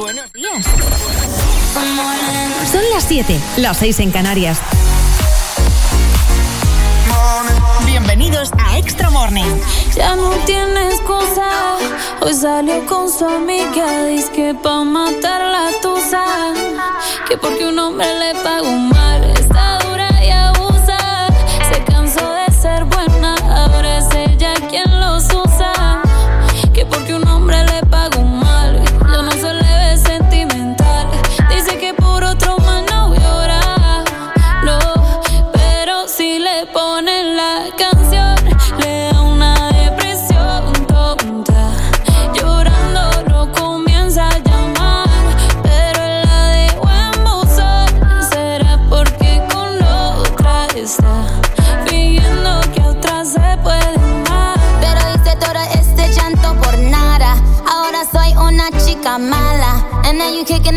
Buenos días. Son las 7, las 6 en Canarias. Bienvenidos a Extra Morning. Ya no tienes cosa. Hoy salió con su amiga. Dice que pa' matar la tusa. Que porque un hombre le pagó mal. Está dura y abusa. Se cansó de ser buena. Ahora es ella quien los usa.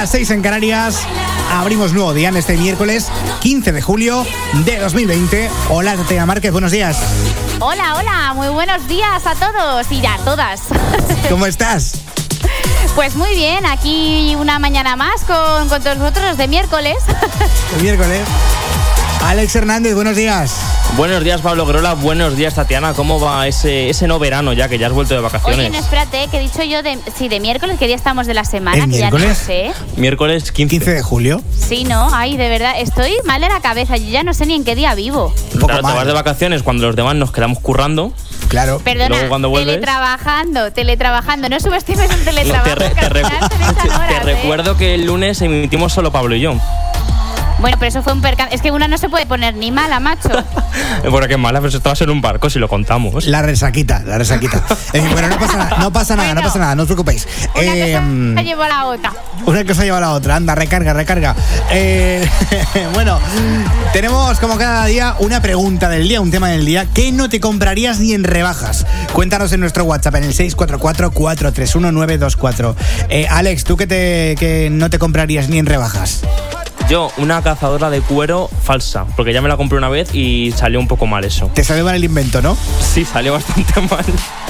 las 7, las 6 en Canarias. Abrimos nuevo día en este miércoles 15 de julio de 2020. Hola, Tatiana Márquez, buenos días. Hola, hola, muy buenos días a todos y a todas. ¿Cómo estás? Pues muy bien, aquí una mañana más con, con todos vosotros de miércoles. El miércoles. Alex Hernández, buenos días. Buenos días, Pablo Grola. Buenos días, Tatiana. ¿Cómo va ese, ese no verano ya que ya has vuelto de Oye, vacaciones? no, espérate, que he dicho yo de, sí, de miércoles, ¿qué día estamos de la semana? ¿El que ya no miércoles? sé. Miércoles 15. 15 de julio. Sí, no, ay, de verdad, estoy mal de la cabeza, yo ya no sé ni en qué día vivo. Un poco Claro, te mal. vas de vacaciones cuando los demás nos quedamos currando. Claro. Perdona, luego cuando vuelves- teletrabajando, teletrabajando, no subestimes el Te, teletrabajo. que te re- te horas, ¿eh? recuerdo que el lunes emitimos solo Pablo y yo. Bueno, pero eso fue un percance. Es que una no se puede poner ni mala, macho. Bueno, qué mala, pero esto va a ser un barco si lo contamos. La resaquita, la resaquita. Eh, bueno, no pasa nada, no pasa nada, no pasa nada, no os preocupéis. Una Eh, cosa llevó a la otra. Una cosa lleva a la otra. Anda, recarga, recarga. Eh, bueno, tenemos como cada día una pregunta del día, un tema del día. ¿Qué no te comprarías ni en rebajas? Cuéntanos en nuestro WhatsApp en el 644-431-924. Eh, Alex, ¿tú qué, te, qué no te comprarías ni en rebajas? Yo una cazadora de cuero falsa, porque ya me la compré una vez y salió un poco mal eso. Te salió mal el invento, ¿no? Sí, salió bastante mal.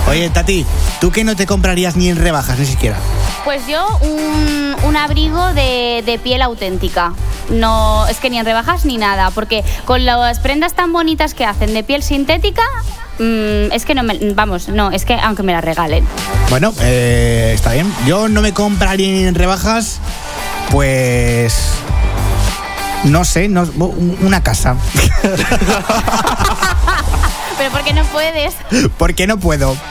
Oye, Tati, ¿tú qué no te comprarías ni en rebajas, ni siquiera? Pues yo un, un abrigo de, de piel auténtica. No, es que ni en rebajas ni nada, porque con las prendas tan bonitas que hacen de piel sintética, mm, es que no me, vamos, no, es que aunque me la regalen. Bueno, eh, está bien. Yo no me compraría ni en rebajas, pues... No sé, no, una casa. Pero ¿por qué no puedes? Porque no puedo.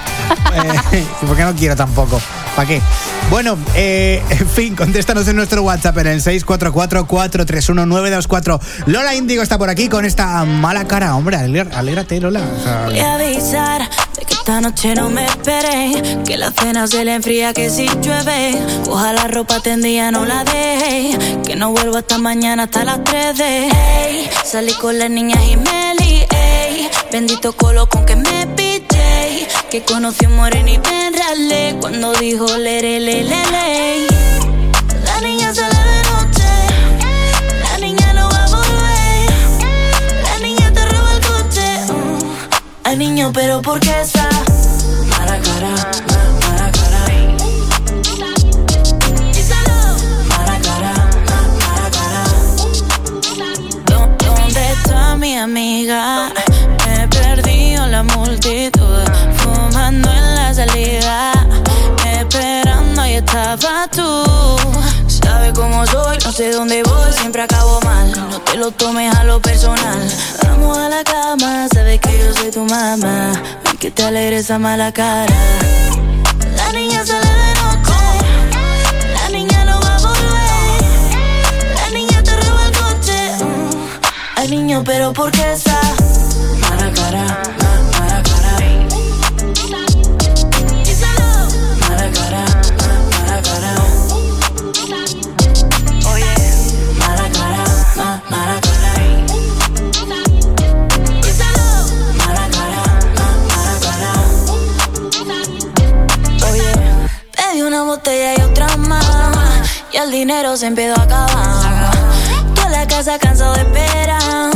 Eh, y porque no quiero tampoco. ¿Para qué? Bueno, eh, en fin, contéstanos en nuestro WhatsApp en el 644-431-924. Lola Índigo está por aquí con esta mala cara. Hombre, alégrate, Lola. O Voy a avisar de que esta noche no me esperé. Que la cena se le enfría, que si llueve. Ojalá la ropa tendría, no la deje. Que no vuelvo hasta mañana, hasta las 3 de. Ey, salí con las niñas y me lié. Bendito colo con que me pillé. Que conocí un moreno y me enralé. Cuando dijo lere, le, le, le. La niña sale de noche. La niña no va a volver. La niña te roba el coche. mm. Ay, niño, pero ¿por qué esa mala cara? cara. Cara, cara. ¿Dó- ¿Dónde está mi amiga? Me en la multitud, fumando en salida, esperando y estaba tú. Sabes cómo soy, no sé dónde voy, siempre acabo mal. No te lo tomes a lo personal. Vamos a la cama, sabes que yo soy tu mamá. Ven que te alegre esa mala cara. La niña sale de noche, la niña no va a volver. La niña te roba el coche. mm. Ay, niño, pero ¿por qué esa Y el dinero se empezó a acabar. Toda la casa cansado de esperar.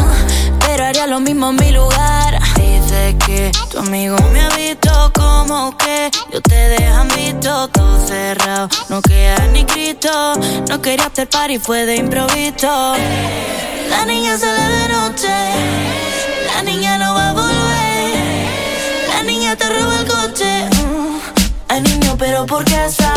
Pero haría lo mismo en mi lugar. Dice que tu amigo me ha visto como que yo te dejan visto todo cerrado. No queda ni Cristo. No quería hacer party, fue de improviso. La niña sale de noche. La niña no va a volver. La niña te roba el coche. mm. Ay, niño, pero ¿por qué esa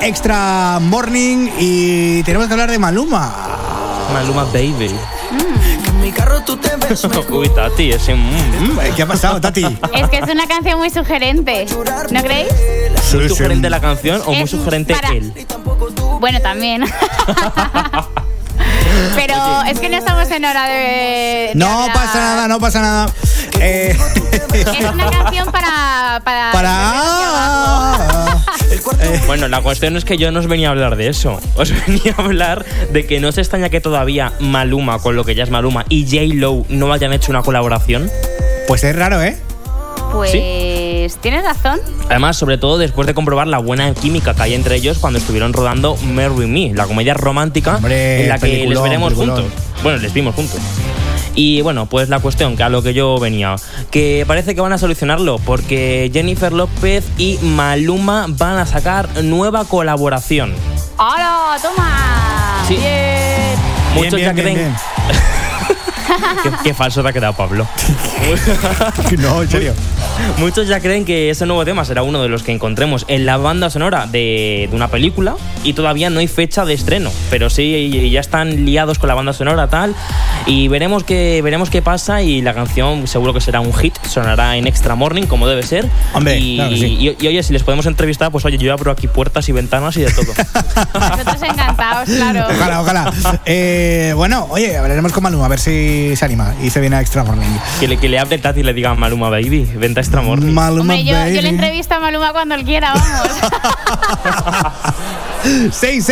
Extra Morning y tenemos que hablar de Maluma. Maluma Baby. En mi carro tú te ves Uy, Tati, ese. mm. Mm, ¿Qué ha pasado, Tati? Es que es una canción muy sugerente. ¿No creéis? ¿Muy sugerente la canción o muy sugerente para- él? Bueno, también. Pero es que no estamos en hora de. de No hablar. pasa nada, no pasa nada. Eh, Es una canción para. Para. para. Bueno, la cuestión es que yo no os venía a hablar de eso. Os venía a hablar de que no se extraña que todavía Maluma, con lo que ya es Maluma, y J-Lo no hayan hecho una colaboración. Pues es raro, ¿eh? Pues. Tienes razón. Además, sobre todo después de comprobar la buena química que hay entre ellos cuando estuvieron rodando Marry Me, la comedia romántica Hombre, en la que les veremos peliculón. juntos. Bueno, les vimos juntos. Y bueno, pues la cuestión, que a lo que yo venía, que parece que van a solucionarlo porque Jennifer López y Maluma van a sacar nueva colaboración. ¡Hola! ¡Toma! Sí. Bien. Muchos Bien, ya bien, creen. qué, qué falso te ha quedado, Pablo. No, en serio. Muchos ya creen que ese nuevo tema será uno de los que encontremos en la banda sonora de, de una película y todavía no hay fecha de estreno, pero sí ya están liados con la banda sonora tal y veremos qué veremos qué pasa y la canción seguro que será un hit, sonará en Extra Morning como debe ser. Hombre, y, claro que sí. y- y, oye, si les podemos entrevistar, pues oye, yo abro aquí puertas y ventanas y de todo. Nosotros encantados, claro. Ojalá, ojalá. Eh, bueno, oye, hablaremos con Maluma a ver si se anima y se viene a Extra Morning. que, le, que le hable Tati y le diga Maluma Baby, venta Extra Morning. Maluma Hombre, yo, yo baby. le entrevisto a Maluma cuando él quiera, vamos. 6,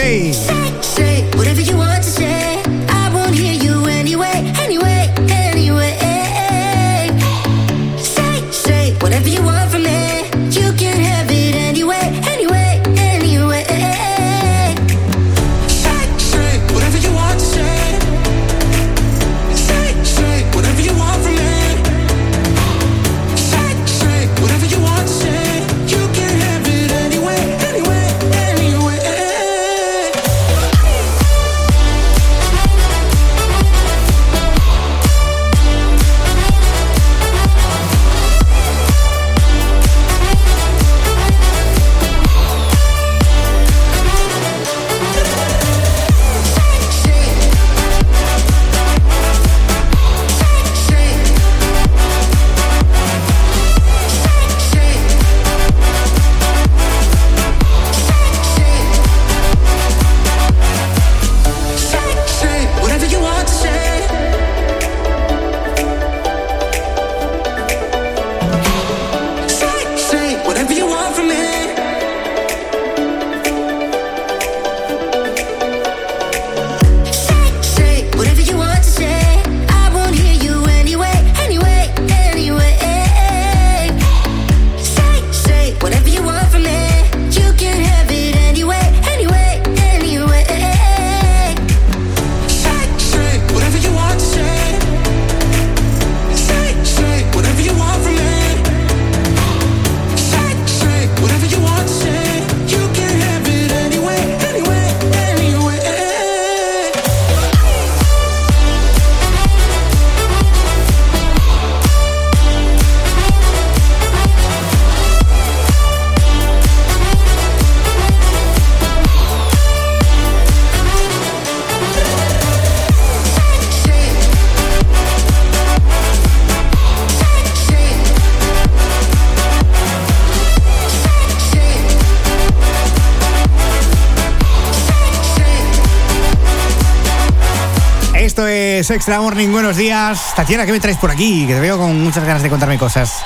Extra Morning, buenos días. Tatiana, ¿qué me traes por aquí? Que te veo con muchas ganas de contarme cosas.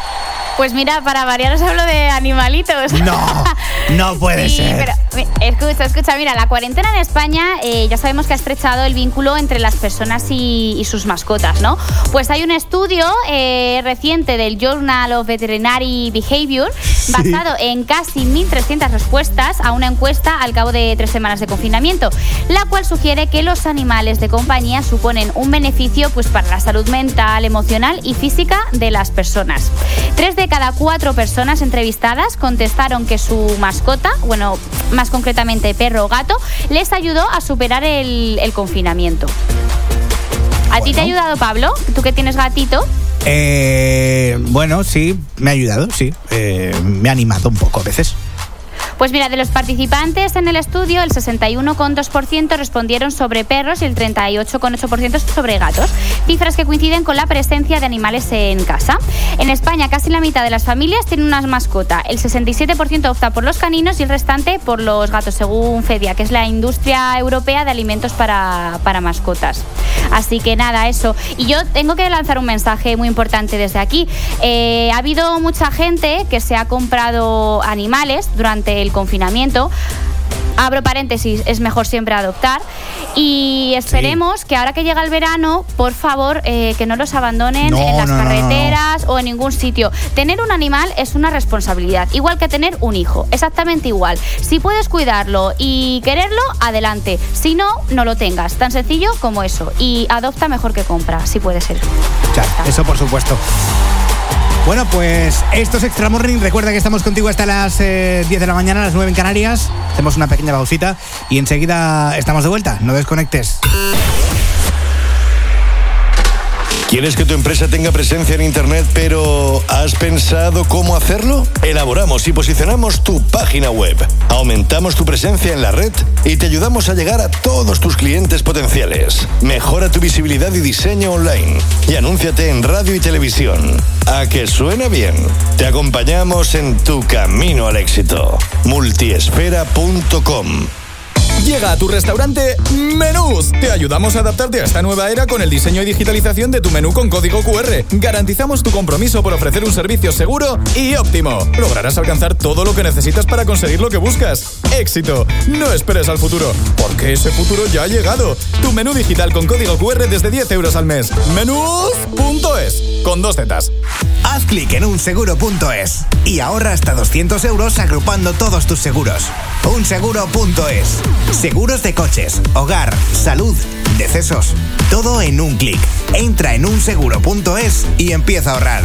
Pues mira, para variar os hablo de animalitos. No, no puede Sí, ser. pero escucha, escucha, mira, la cuarentena en España eh, ya sabemos que ha estrechado el vínculo entre las personas y, y sus mascotas, ¿no? Pues hay un estudio eh, reciente del Journal of Veterinary Behavior basado en casi 1.300 respuestas a una encuesta al cabo de tres semanas de confinamiento, la cual sugiere que los animales de compañía suponen un beneficio pues, para la salud mental, emocional y física de las personas. Tres de cada cuatro personas entrevistadas contestaron que su mascota, bueno, más concretamente perro o gato, les ayudó a superar el, el confinamiento. ¿A ti te ha ayudado, Pablo? Tú que tienes gatito. Eh, bueno, sí, me ha ayudado, sí. Eh, me ha animado un poco a veces. Pues mira, de los participantes en el estudio, el 61,2% respondieron sobre perros y el 38,8% sobre gatos. Cifras que coinciden con la presencia de animales en casa. En España, casi la mitad de las familias tienen una mascota. El 67% opta por los caninos y el restante por los gatos, según FEDIA, que es la industria europea de alimentos para, para mascotas. Así que nada, eso. Y yo tengo que lanzar un mensaje muy importante desde aquí. Eh, ha habido mucha gente que se ha comprado animales durante el confinamiento. Abro paréntesis, es mejor siempre adoptar. Y esperemos que ahora que llega el verano, por favor, eh, que no los abandonen No, en las no, no, carreteras o en ningún sitio. Tener un animal es una responsabilidad, igual que tener un hijo, exactamente igual. Si puedes cuidarlo y quererlo, adelante. Si no, no lo tengas. Tan sencillo como eso. Y adopta mejor que compra, si puede ser. Eso por supuesto. Bueno, pues esto es Extra Morning. Recuerda que estamos contigo hasta las eh, 10 de la mañana, las 9 en Canarias. Hacemos una pequeña pausita y enseguida estamos de vuelta. No desconectes. ¿Quieres que tu empresa tenga presencia en Internet, pero has pensado cómo hacerlo? Elaboramos y posicionamos tu página web. Aumentamos tu presencia en la red y te ayudamos a llegar a todos tus clientes potenciales. Mejora tu visibilidad y diseño online. Y anúnciate en radio y televisión. ¿A que suena bien? Te acompañamos en tu camino al éxito. Multiesfera.com Llega a tu restaurante Menús. Te ayudamos a adaptarte a esta nueva era con el diseño y digitalización de tu menú con código QR. Garantizamos tu compromiso por ofrecer un servicio seguro y óptimo. Lograrás alcanzar todo lo que necesitas para conseguir lo que buscas. Éxito. No esperes al futuro, porque ese futuro ya ha llegado. Tu menú digital con código QR desde 10 euros al mes. Menús.es. Con dos zetas. Haz clic en unseguro.es y ahorra hasta 200 euros agrupando todos tus seguros. Unseguro.es. Seguros de coches, hogar, salud, decesos. Todo en un clic. Entra en unseguro.es y empieza a ahorrar.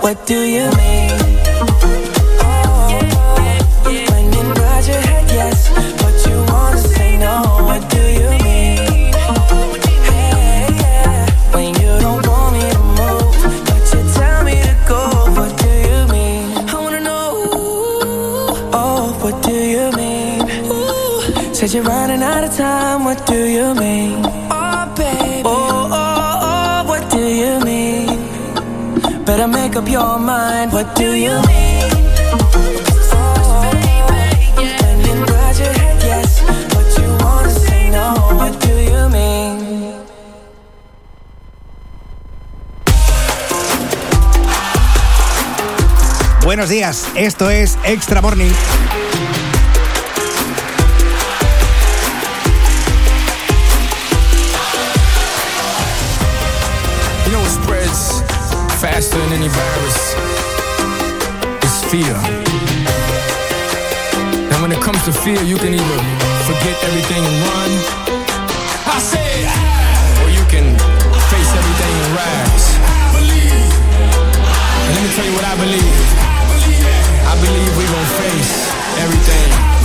What do you mean? Mind. What do you mean? When you nod your head yes, but you wanna say no. What do you mean? Buenos días, esto es Extra Morning. You know what spreads faster than any virus? Fear. And when it comes to fear, you can either forget everything and run. I said, ah. or you can face everything and rise. I And let me tell you what I believe. I believe we gonna face everything.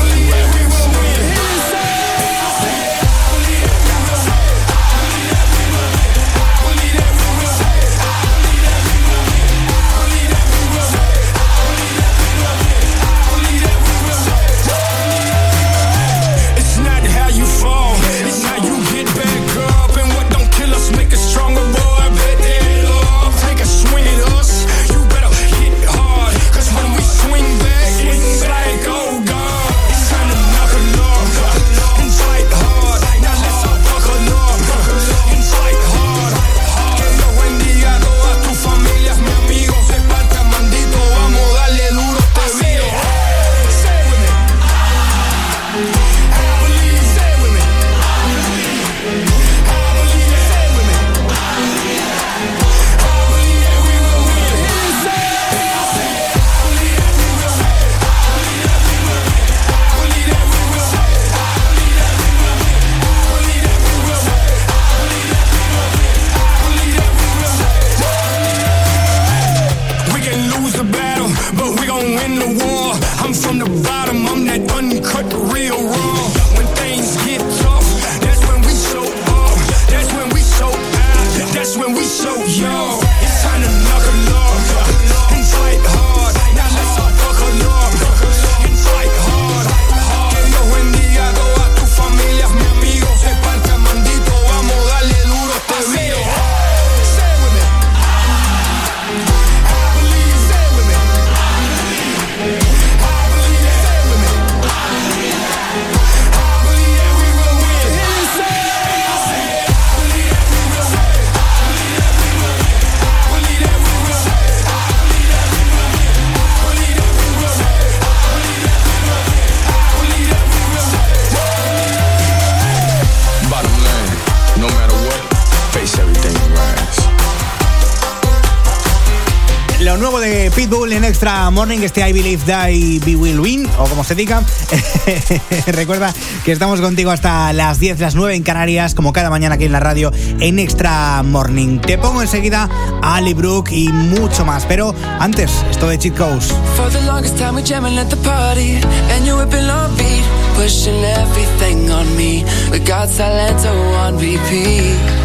Morning, este I Believe Die We Will Win, o como se diga. Recuerda que estamos contigo hasta las 10, las 9 en Canarias, como cada mañana aquí en la radio, en Extra Morning. Te pongo enseguida a Ali Brook y mucho más, pero antes, esto de Cheat beat Pushing everything on me We got Silento on repeat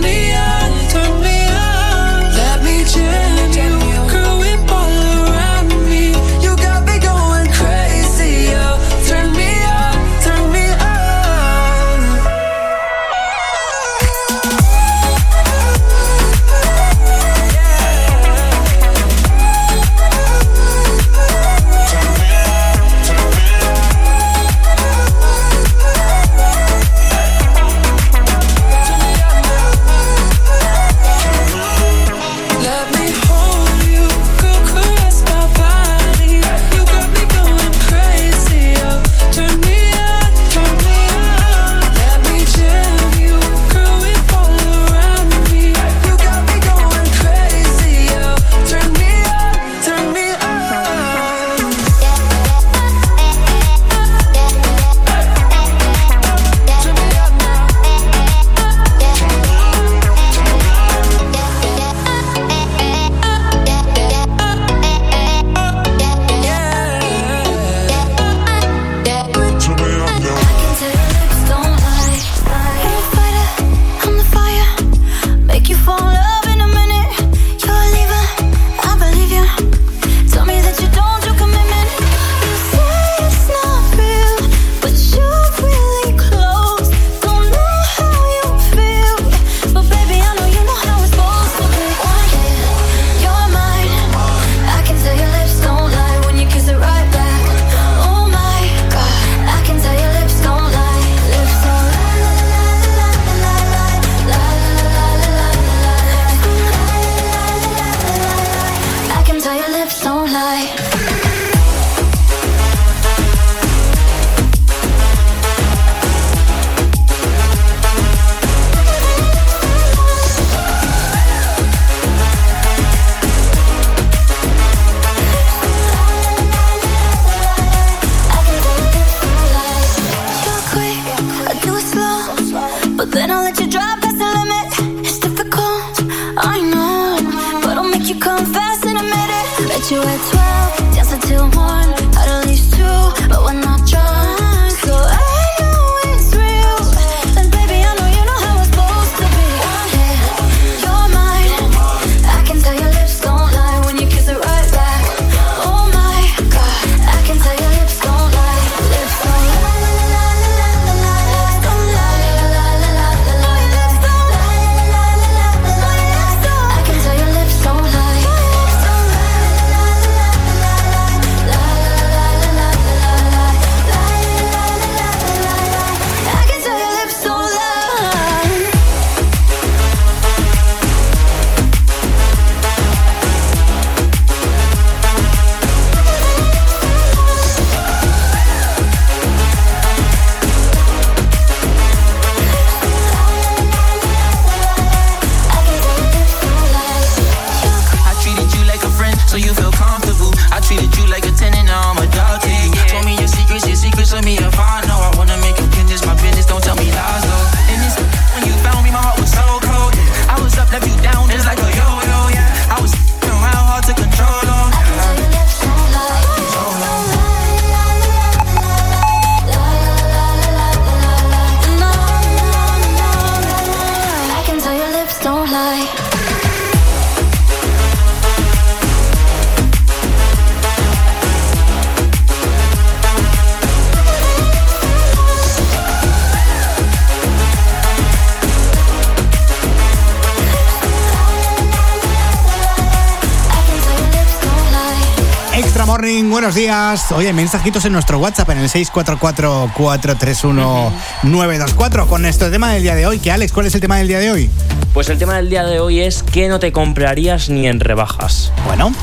buenos días. Oye, mensajitos en nuestro WhatsApp en el 644-431-924 con nuestro tema del día de hoy. Que Alex, ¿cuál es el tema del día de hoy? Pues el tema del día de hoy es que no te comprarías ni en rebajas. Bueno.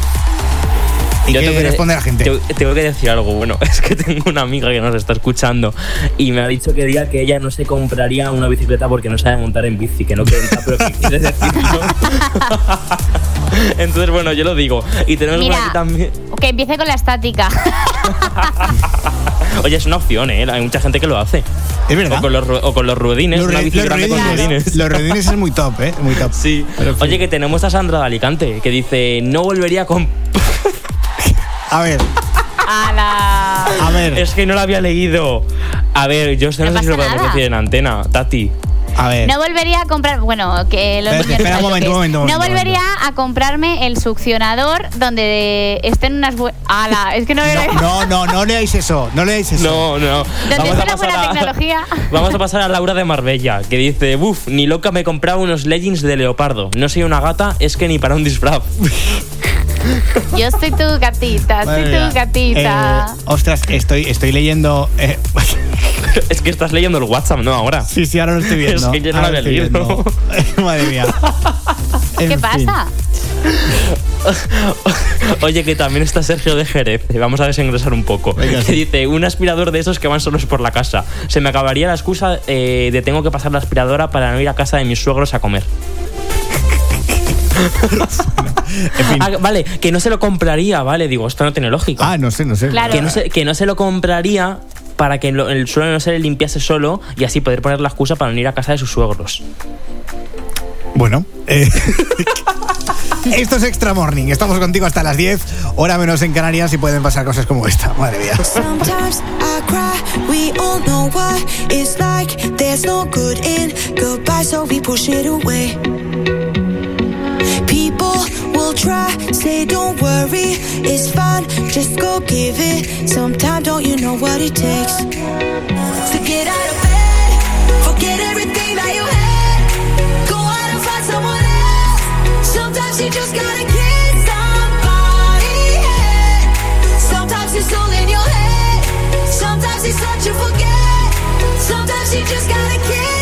¿Y Yo qué tengo que- responde la gente? Te, tengo que decir algo, bueno, es que tengo una amiga que nos está escuchando y me ha dicho que diga que ella no se compraría una bicicleta porque no sabe montar en bici, que no cuenta, pero que quiere decirlo. Entonces, bueno, yo lo digo. Y tenemos por Mira. aquí también. Que empiece con la estática. Oye, es una opción, ¿eh? Hay mucha gente que lo hace. Es verdad. O con los, o con los ruedines, Los una bici los grande con ruedines- ruedines. Los ruedines es muy top, ¿eh? Muy top. Sí. Oye, que tenemos a Sandra de Alicante, que dice, no volvería con... A ver. A la... A ver. Es que no lo había leído. A ver, yo no, No sé si lo podemos nada. decir en antena. Tati. A ver. No volvería a comprar, bueno, que los Espera, niños espera un momento, un momento, No momento, volvería a comprarme el succionador donde estén unas buenas. ¡Hala! Es que no, No, no, no leáis eso. No leáis eso. No, no. Donde Vamos esté a la buena pasar a- tecnología. Vamos a pasar a Laura de Marbella, que dice, buf, ni loca me compraba unos leggings de leopardo. No soy una gata, es que ni para un disfraz. Yo soy tu gatita, soy Madre mía. tu gatita. Eh, ostras, estoy, estoy leyendo. eh, es que estás leyendo el WhatsApp, ¿no? Ahora. sí, sí, ahora lo estoy viendo. Es que yo no lo había leído. Madre mía. ¿Qué En pasa? Oye, que también está Sergio de Jerez. Vamos a desengrosar un poco. Venga, que sí. dice, un aspirador de esos que van solos por la casa. Se me acabaría la excusa eh, de tengo que pasar la aspiradora para no ir a casa de mis suegros a comer. Ah, vale, que no se lo compraría, vale, digo, esto no tiene lógica. Ah, no sé, no sé. Claro. Que no se, que no se lo compraría para que lo- el suelo no se le limpiase solo y así poder poner la excusa para no ir a casa de sus suegros. Bueno. eh, Esto es Extra Morning. Estamos contigo hasta las 10, hora menos en Canarias y pueden pasar cosas como esta. Madre mía. Sometimes I cry, we all know what it's like. There's no good in goodbye, so we push it away. People will try, say don't worry, it's fine, just go give it. Sometimes don't you know what it takes to get out of bed, forget everything that you had, go out and find someone else. Sometimes you just gotta kiss somebody. yeah. Sometimes it's all in your head. Sometimes it's hard to forget. Sometimes you just gotta kiss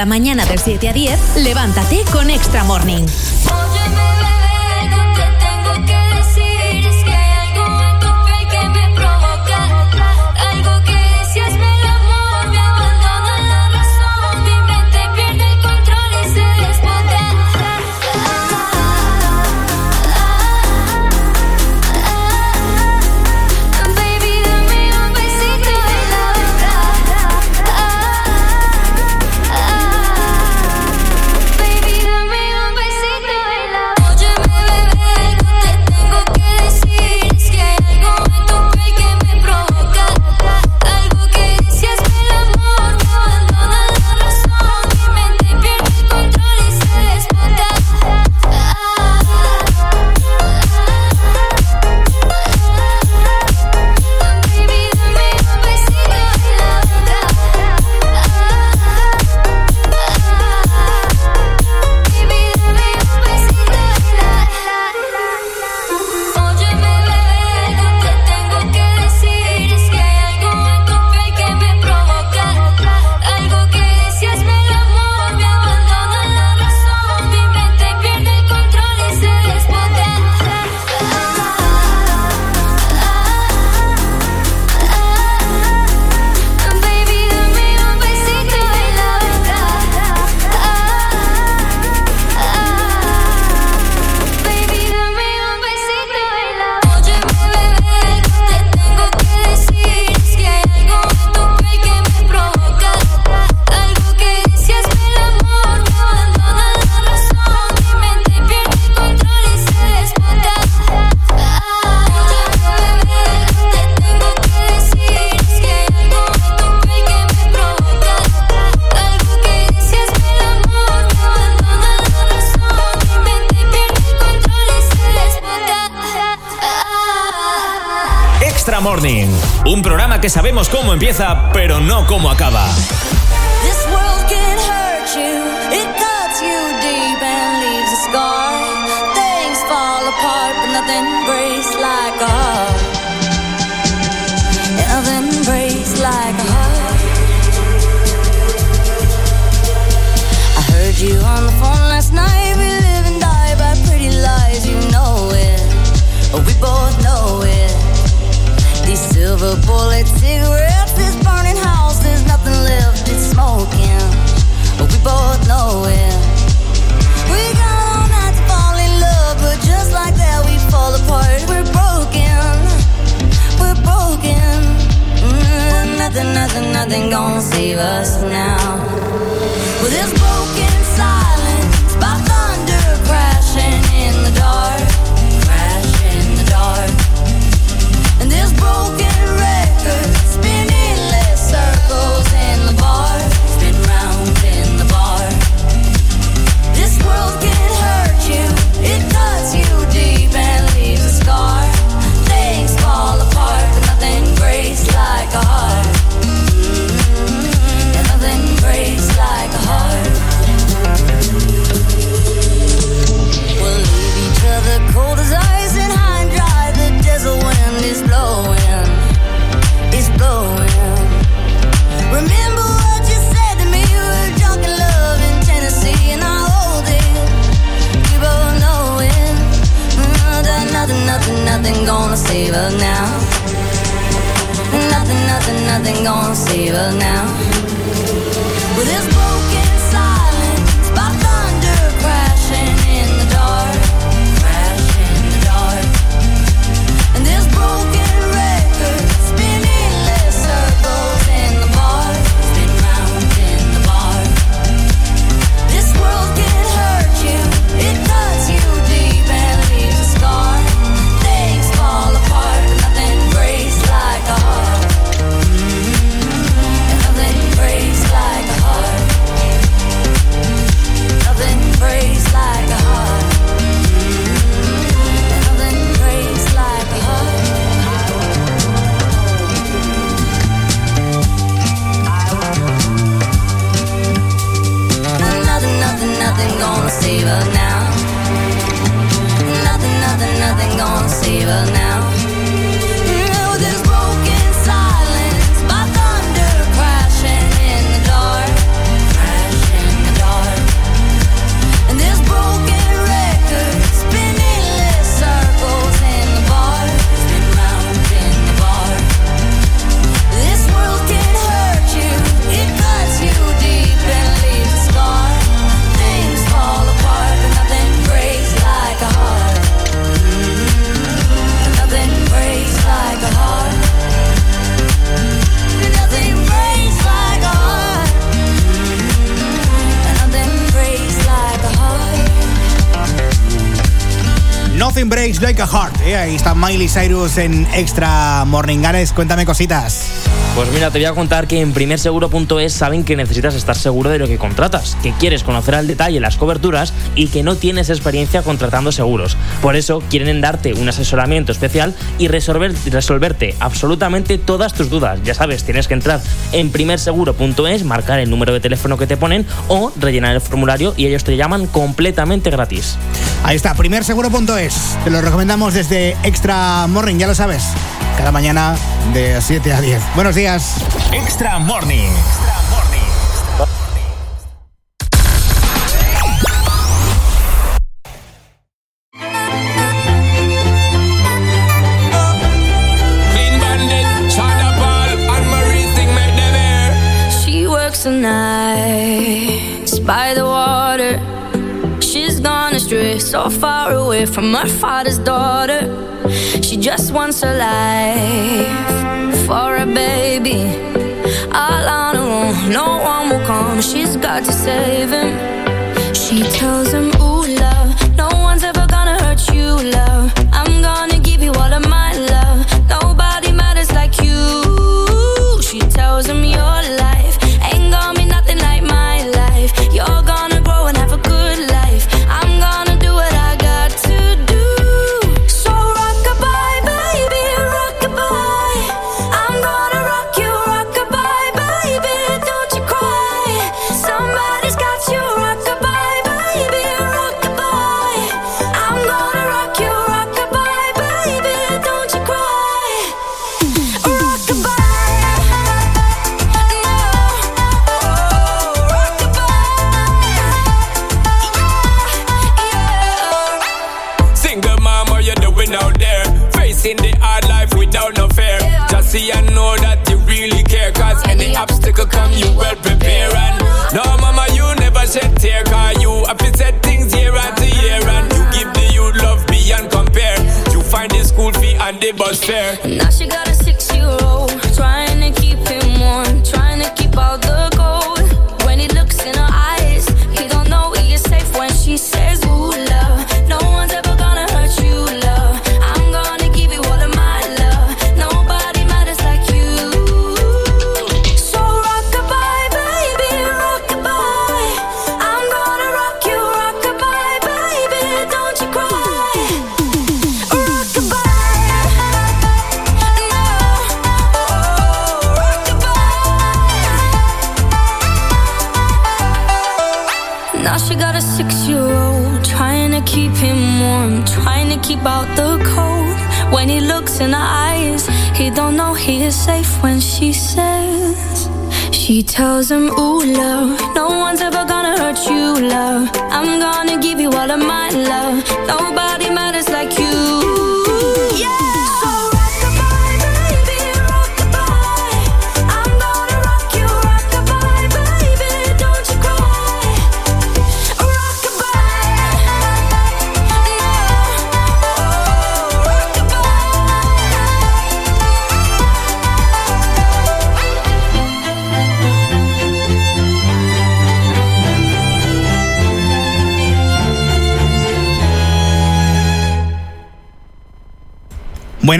Cada mañana de 7 a 10, levántate que sabemos cómo empieza, pero no cómo acaba. nothing gonna save us now. nothing gonna save us now. Nothing Breaks Like a Heart. ¿eh? Ahí está Miley Cyrus en Extra Morning Gares. Cuéntame cositas. Pues mira, te voy a contar que en primerseguro.es saben que necesitas estar seguro de lo que contratas, que quieres conocer al detalle las coberturas y que no tienes experiencia contratando seguros. Por eso quieren darte un asesoramiento especial y resolver, resolverte absolutamente todas tus dudas. Ya sabes, tienes que entrar en primerseguro.es, marcar el número de teléfono que te ponen o rellenar el formulario y ellos te llaman completamente gratis. Ahí está, primerseguro.es. Te lo recomendamos desde Extra Morning, ya lo sabes. Cada mañana de 7 a 10. Buenos días. Extra Morning. from her father's daughter. She just wants her life for a baby. All on her own, no one will come. She's got to save him.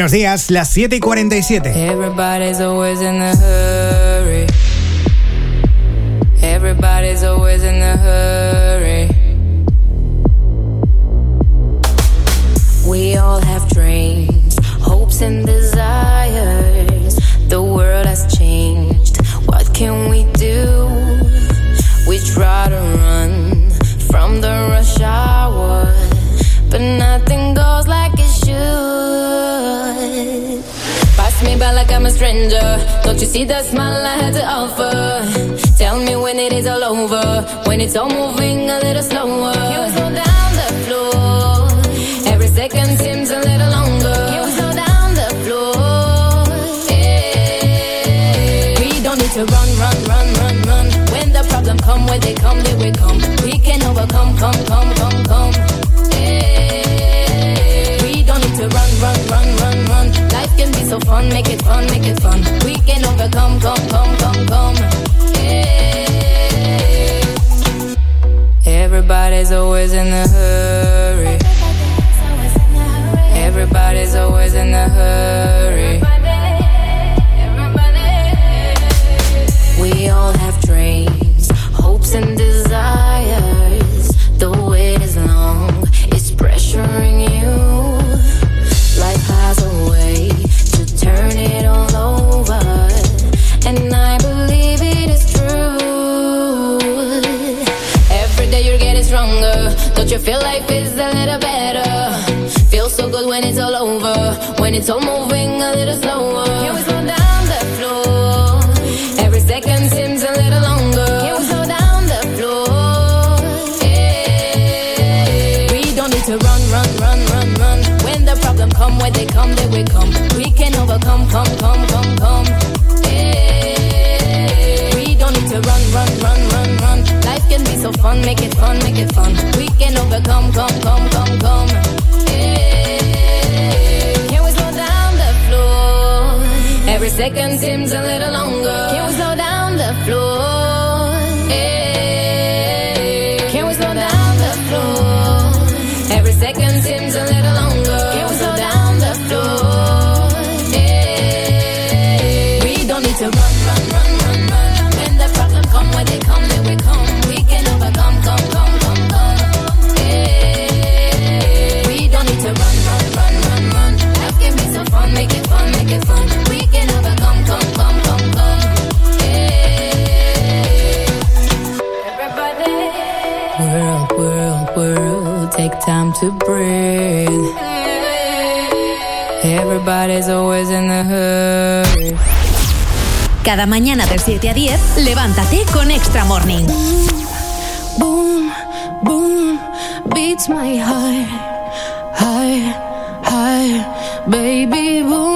Buenos días, las 7 y 47. Everybody's always in a hurry. Everybody's always in a hurry. See the smile I had to offer? Tell me when it is all over. When it's all moving a little slower. We slow down the floor? Every second seems a little longer. We slow down the floor? Yeah. We don't need to run, run, run, run, run. When the problem come, when they come, they will come. We can overcome, come, come, come, come. We don't need to run, run, run, run, run. Life can be so fun, make it fun, make it fun. Come, come, come, come. Everybody's always in a hurry. Everybody's always in a hurry. Feel life is a little better? Feels so good when it's all over, when it's all moving a little slower. Slow down the floor? Every second seems a little longer. Slow down the? Yeah. We don't need to run, run, run, run, run. When the come, when they come, they will come. We can overcome, come, come, come, come. We don't need to run, run, run, run, run. Life can be so fun, make it fun, make it fun. Come, come, come, come. Yeah. Can we slow down the floor? Every second seems a little Cada mañana de 7 a 10, levántate con Extra Morning. Boom, boom, beats my heart, heart, heart. Baby, boom,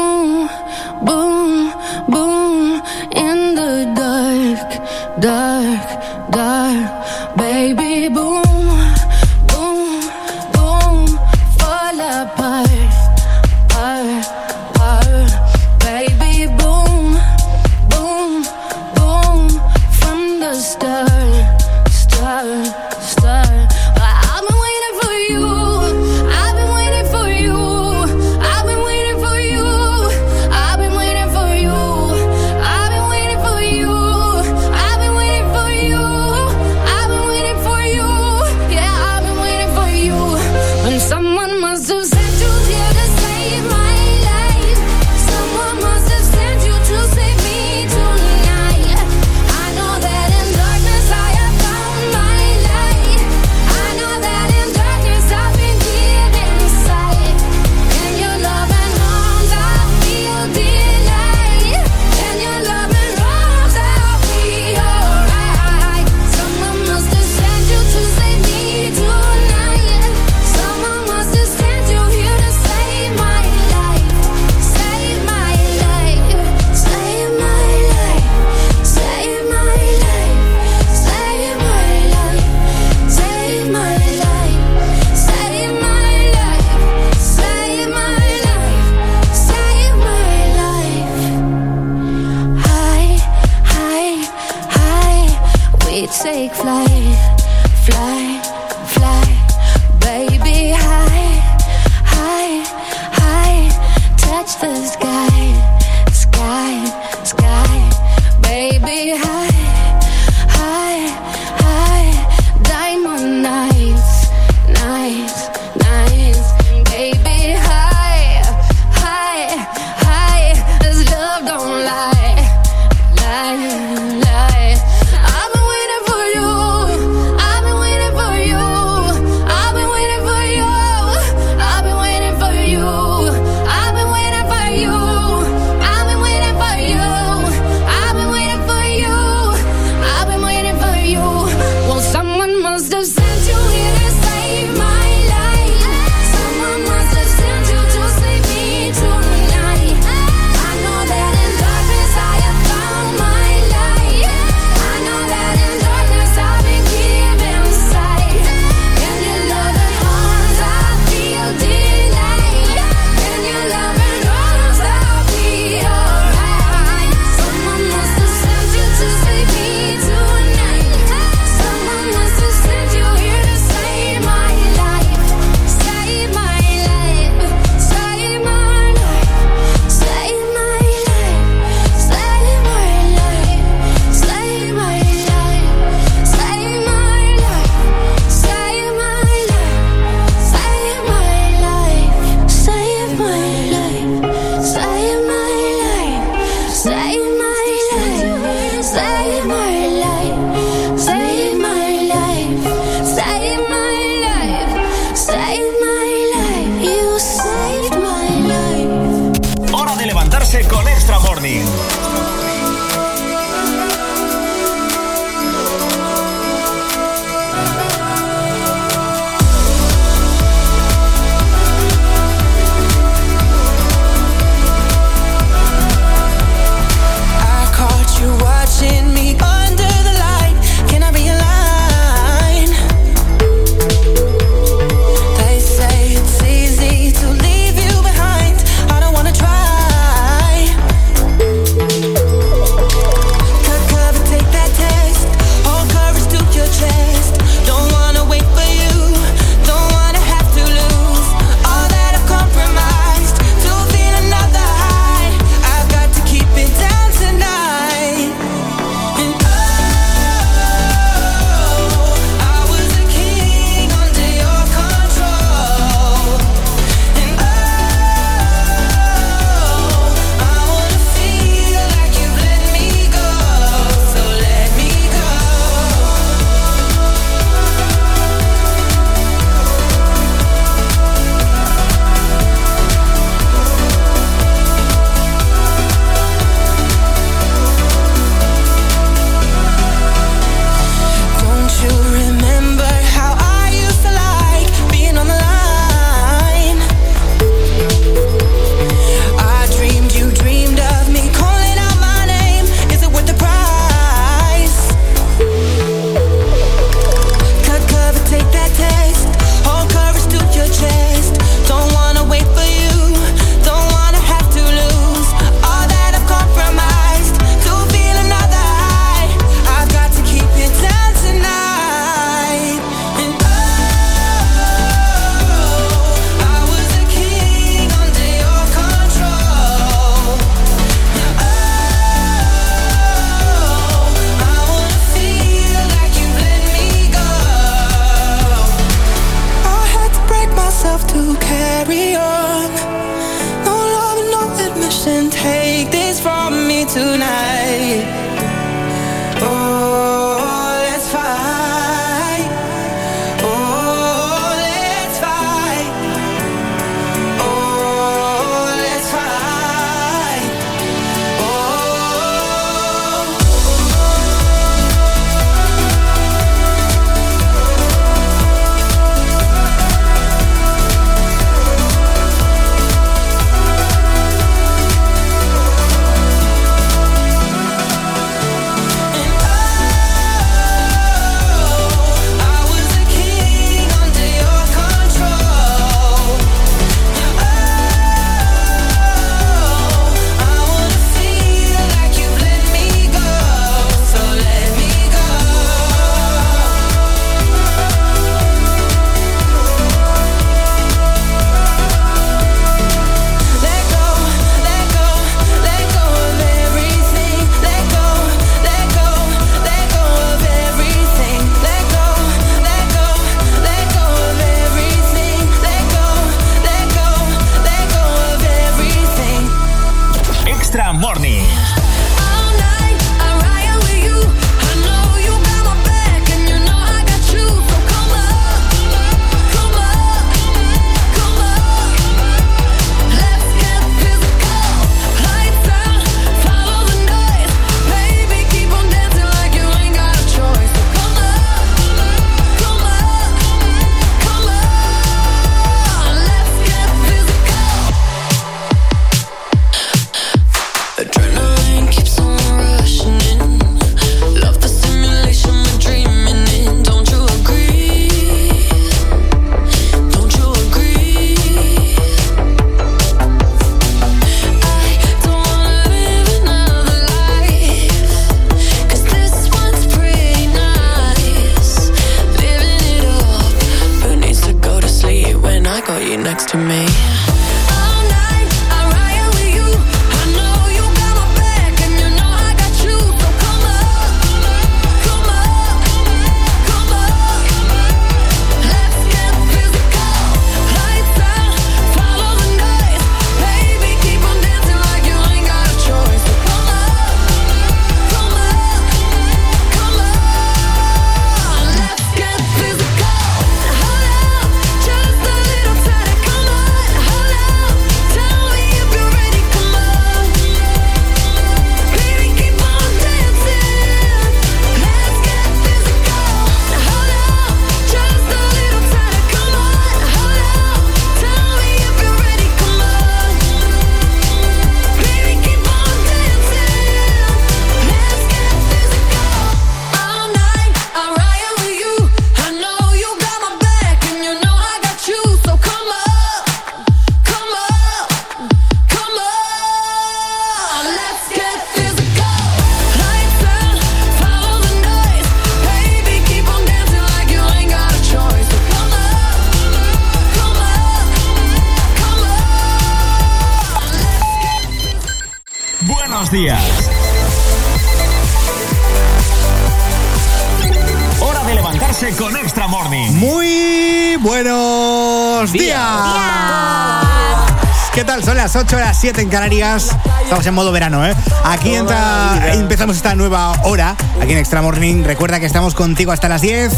7 en Canarias. Estamos en modo verano, ¿eh? Aquí entra, empezamos esta nueva hora, aquí en Extra Morning. Recuerda que estamos contigo hasta las 10.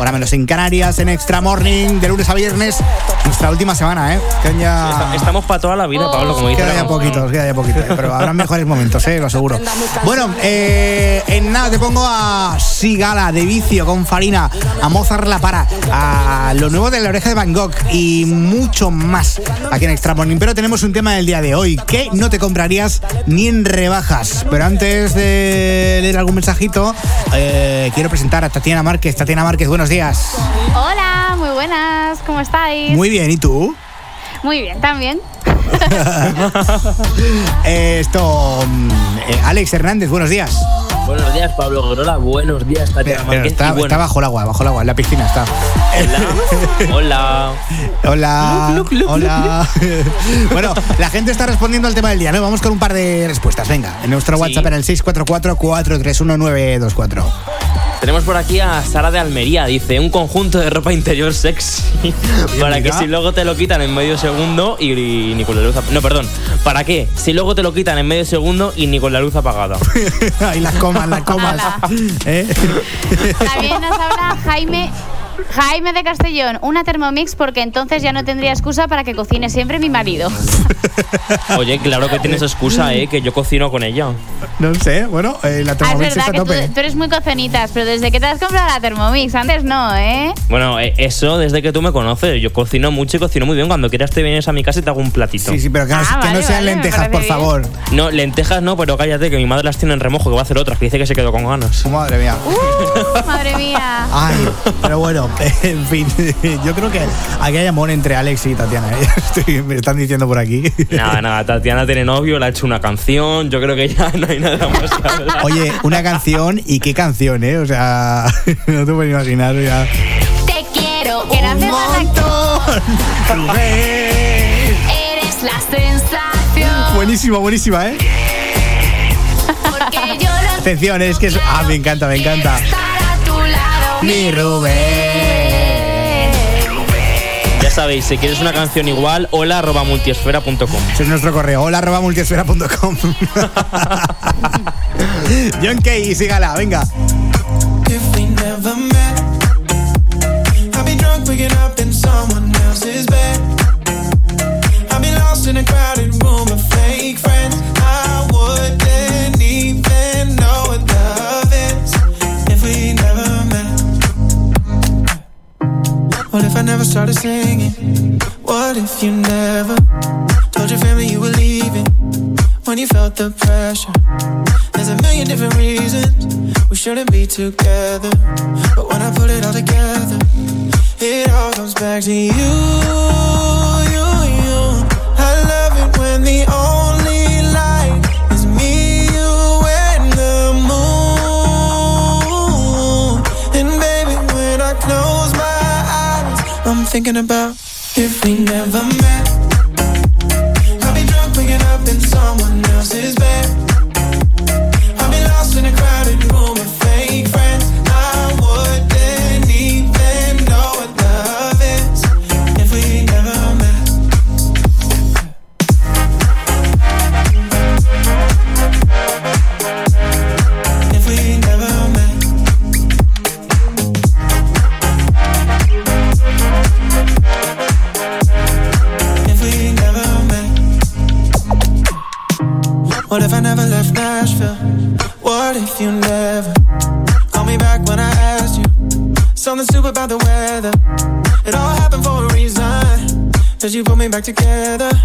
Hora menos en Canarias, en Extra Morning, de lunes a viernes. Nuestra última semana, ¿eh? Ya... Estamos para toda la vida, Pablo, como dice. Queda ya poquitos, queda ya poquitos, ¿eh? pero habrá mejores momentos, ¿eh? lo aseguro. Bueno, eh, en nada te pongo a Sigala de Vicio con Farina, a Mozart La Para, a lo nuevo de la oreja de Van Gogh y mucho más aquí en Extra Morning. Pero tenemos un tema del día de hoy que no te comprarías ni en rebajas. Pero antes de leer algún mensajito, eh, quiero presentar a Tatiana Márquez. Tatiana Márquez, buenos días. Hola, muy buenas, ¿cómo estáis? Muy bien, ¿y tú? Muy bien, también. Esto, mm, eh, Alex Hernández, buenos días. Buenos días, Pablo Grola. Buenos días, Tatiana Pero Márquez. está, Y bueno, está bajo el agua, bajo el agua, en la piscina está. Hola. Hola. Hola. bueno, la gente está respondiendo al tema del día, ¿no? Vamos con un par de respuestas. Venga, en nuestro WhatsApp en el 644-431-924. Tenemos por aquí a Sara de Almería. Dice, un conjunto de ropa interior sexy. para que si luego te lo quitan en medio segundo y, y ni con la luz No, perdón. ¿Para qué? Si luego te lo quitan en medio segundo y ni con la luz apagada. Ahí las comas, las comas. ¿Eh? También nos habla Jaime. Jaime de Castellón, una Thermomix porque entonces ya no tendría excusa para que cocine siempre mi marido. Oye, claro que tienes excusa, ¿eh? Que yo cocino con ella. No sé, bueno, eh, la Ah, es Thermomix verdad está que tú, tope. tú eres muy cocenitas, pero desde que te has comprado la Thermomix, antes no, ¿eh? Bueno, eh, eso desde que tú me conoces. Yo cocino mucho y cocino muy bien. Cuando quieras te vienes a mi casa y te hago un platito. Sí, sí, pero que no, Ah, que no sean lentejas, por favor. No, lentejas no, pero cállate, que mi madre las tiene en remojo, que va a hacer otras, que dice que se quedó con ganas. Madre mía. Uh, madre mía. Ay, pero bueno, en fin, yo creo que aquí hay amor entre Alex y Tatiana. ¿eh? Estoy- me están diciendo por aquí. Nada, nada, Tatiana tiene novio, le ha hecho una canción, yo creo que ya no hay nada más que hablar. Oye, una canción y qué canción, ¿eh? O sea, no te puedes imaginar ya. Te quiero Que hace falta Eres la sensación. Buenísima, buenísima, ¿eh? Porque yo Atención, es que es... Ah, me encanta, me encanta. estar a tu lado. Mi Rubén. Sabéis, si quieres una canción igual, hola arroba multiesfera.com. Ese es nuestro correo, hola arroba multiesfera.com. John Kay, sígala, venga. If we never met, never started singing? What if you never told your family you were leaving when you felt the pressure? There's a million different reasons we shouldn't be together. But when I put it all together, it all comes back to you, you, you. I love it when the thinking about if we never met. Back together.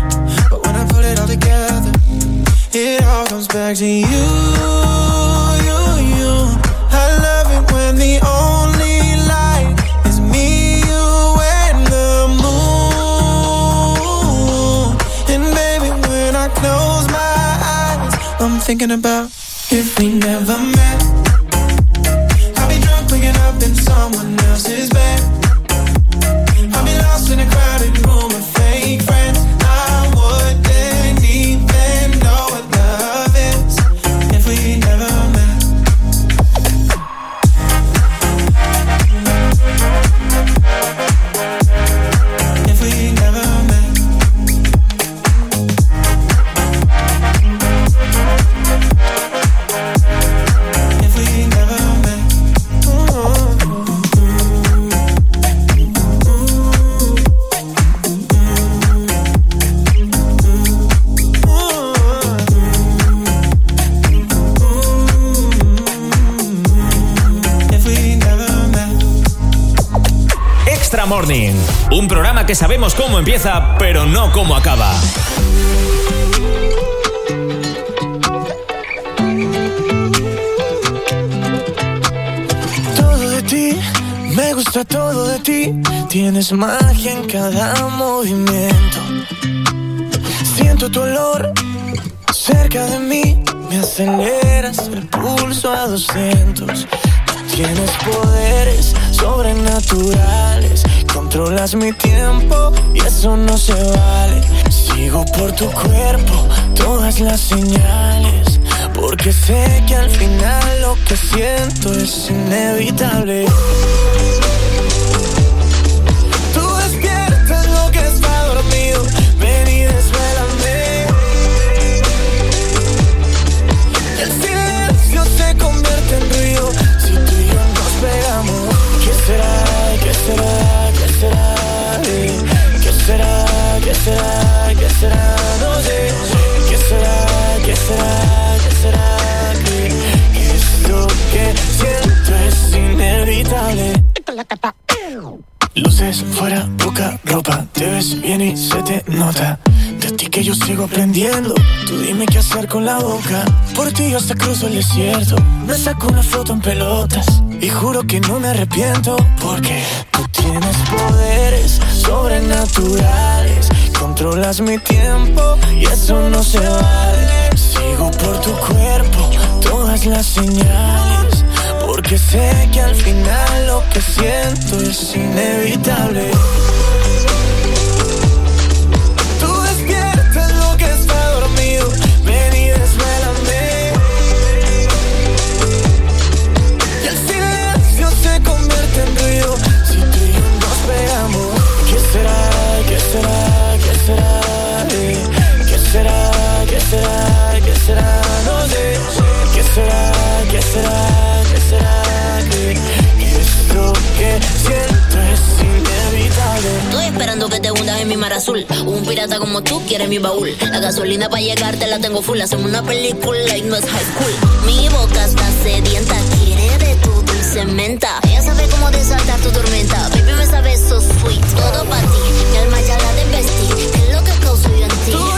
Sabemos cómo empieza, pero no cómo acaba. Todo de ti, me gusta todo de ti. Tienes magia en cada movimiento. Siento tu olor cerca de mí. Me aceleras el pulso a 200. Tienes poderes sobrenaturales. Controlas mi tiempo eso no se vale. Sigo por tu cuerpo todas las señales. Porque sé que al final lo que siento es inevitable. Será? ¿Qué será? No sé. ¿Qué será? ¿Qué será? ¿Qué será? Que, que esto que siento es inevitable. Luces fuera, poca ropa, te ves bien y se te nota. De ti que yo sigo aprendiendo, tú dime qué hacer con la boca. Por ti yo hasta cruzo el desierto, me saco una foto en pelotas y juro que no me arrepiento porque tú tienes poderes sobrenaturales. Controlas mi tiempo y eso no se vale. Sigo por tu cuerpo todas las señales. Porque sé que al final lo que siento es inevitable. Gasolina para llegarte la tengo full. Hacemos una película y no es high school. Mi boca está sedienta, quiere de tu dulce menta. Ella sabe cómo desatar tu tormenta. Baby, me sabe so sweet. Todo para ti. Mi alma ya la desvestí. ¿Qué es lo que causo yo en ti? Tú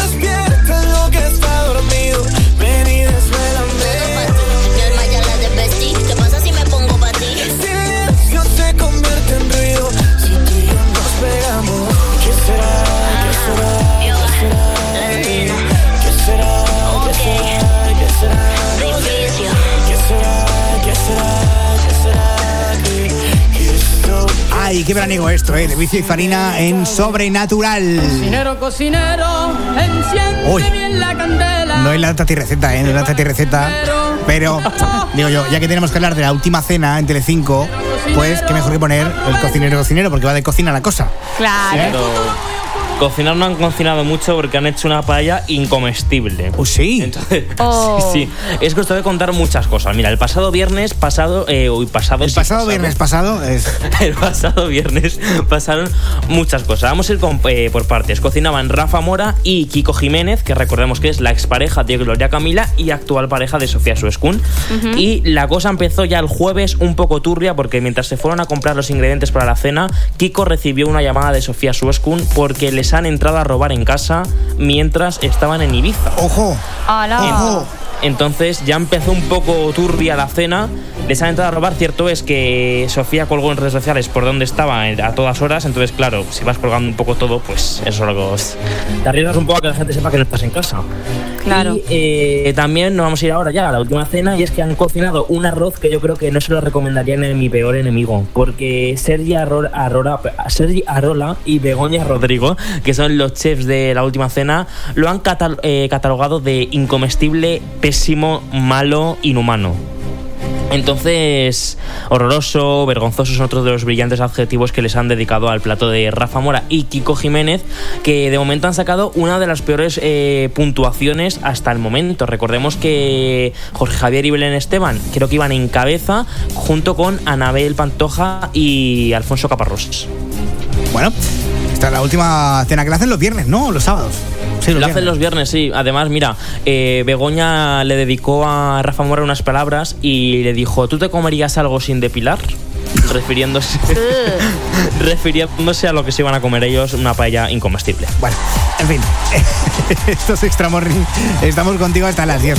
qué veraniego esto, ¿eh? De vicio y farina en Sobrenatural. Cocinero, cocinero, enciende Uy. bien la candela. No es la tati receta, ¿eh? No es la tati receta. Pero, digo yo, ya que tenemos que hablar de la última cena en Telecinco, pues qué mejor que poner el cocinero cocinero, porque va de cocina la cosa. Claro. Pero cocinar no han cocinado mucho porque han hecho una paella incomestible. ¿Oh, sí? Entonces, Oh. sí, sí. Es que os tengo que contar muchas cosas. Mira, el pasado viernes pasado, eh, uy, pasado. El sí, pasado viernes pasado es. el pasado viernes pasaron muchas cosas. Vamos a ir con- eh, por partes. Cocinaban Rafa Mora y Kiko Jiménez, que recordemos que es la expareja de Gloria Camila y actual pareja de Sofía Suescun. Y la cosa empezó ya el jueves un poco turbia porque mientras se fueron a comprar los ingredientes para la cena, Kiko recibió una llamada de Sofía Suescun porque les han entrado a robar en casa mientras estaban en Ibiza. ¡Ojo! Hola. Entonces ya empezó un poco turbia la cena. Les han entrado a robar. Cierto es que Sofía colgó en redes sociales por dónde estaba a todas horas. Entonces, claro, si vas colgando un poco todo, pues eso es lo que os- Te arriesgas un poco a que la gente sepa que no estás en casa. Claro. Y eh, también nos vamos a ir ahora ya a la última cena y es que han cocinado un arroz que yo creo que no se lo recomendaría a mi peor enemigo. Porque Sergi Arrola, Arrola- Sergi Arola y Begoña Rodrigo, que son los chefs de la última cena, lo han eh, catalogado de incomestible, pésimo, malo, inhumano. Entonces, horroroso, vergonzoso son otros de los brillantes adjetivos que les han dedicado al plato de Rafa Mora y Kiko Jiménez, que de momento han sacado una de las peores eh, puntuaciones hasta el momento. Recordemos que Jorge Javier y Belén Esteban creo que iban en cabeza junto con Anabel Pantoja y Alfonso Caparrós. Bueno, esta es la última cena que la hacen los viernes, ¿no? Los sábados. Sí, los Lo hacen los viernes, sí. Además, mira, eh, Begoña le dedicó a Rafa Mora unas palabras y le dijo, ¿tú te comerías algo sin depilar? Refiriéndose, refiriéndose a lo que se iban a comer ellos, una paella incomestible. Bueno, en fin, esto es Extra Morning. Estamos contigo hasta las 10.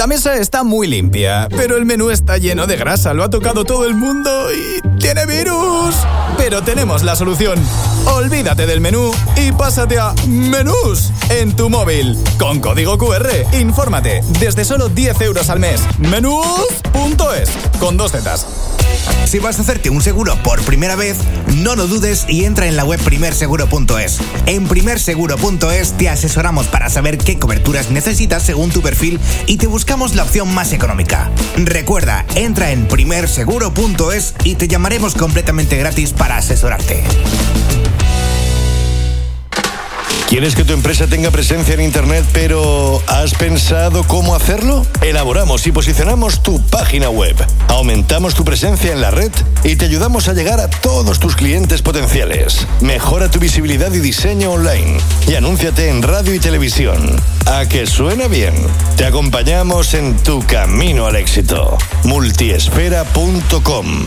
La mesa está muy limpia, pero el menú está lleno de grasa, lo ha tocado todo el mundo y tiene virus. Pero tenemos la solución. Olvídate del menú y pásate a Menús en tu móvil. Con código QR, infórmate desde solo 10 euros al mes. Menús.es con dos zetas. Si vas a hacerte un seguro por primera vez, no lo dudes y entra en la web primerseguro.es. En primerseguro.es te asesoramos para saber qué coberturas necesitas según tu perfil y te buscamos la opción más económica. Recuerda, entra en primerseguro.es y te llamaremos completamente gratis para asesorarte. ¿Quieres que tu empresa tenga presencia en Internet, pero ¿has pensado cómo hacerlo? Elaboramos y posicionamos tu página web, aumentamos tu presencia en la red y te ayudamos a llegar a todos tus clientes potenciales. Mejora tu visibilidad y diseño online y anúnciate en radio y televisión. A que suena bien. Te acompañamos en tu camino al éxito. Multiespera.com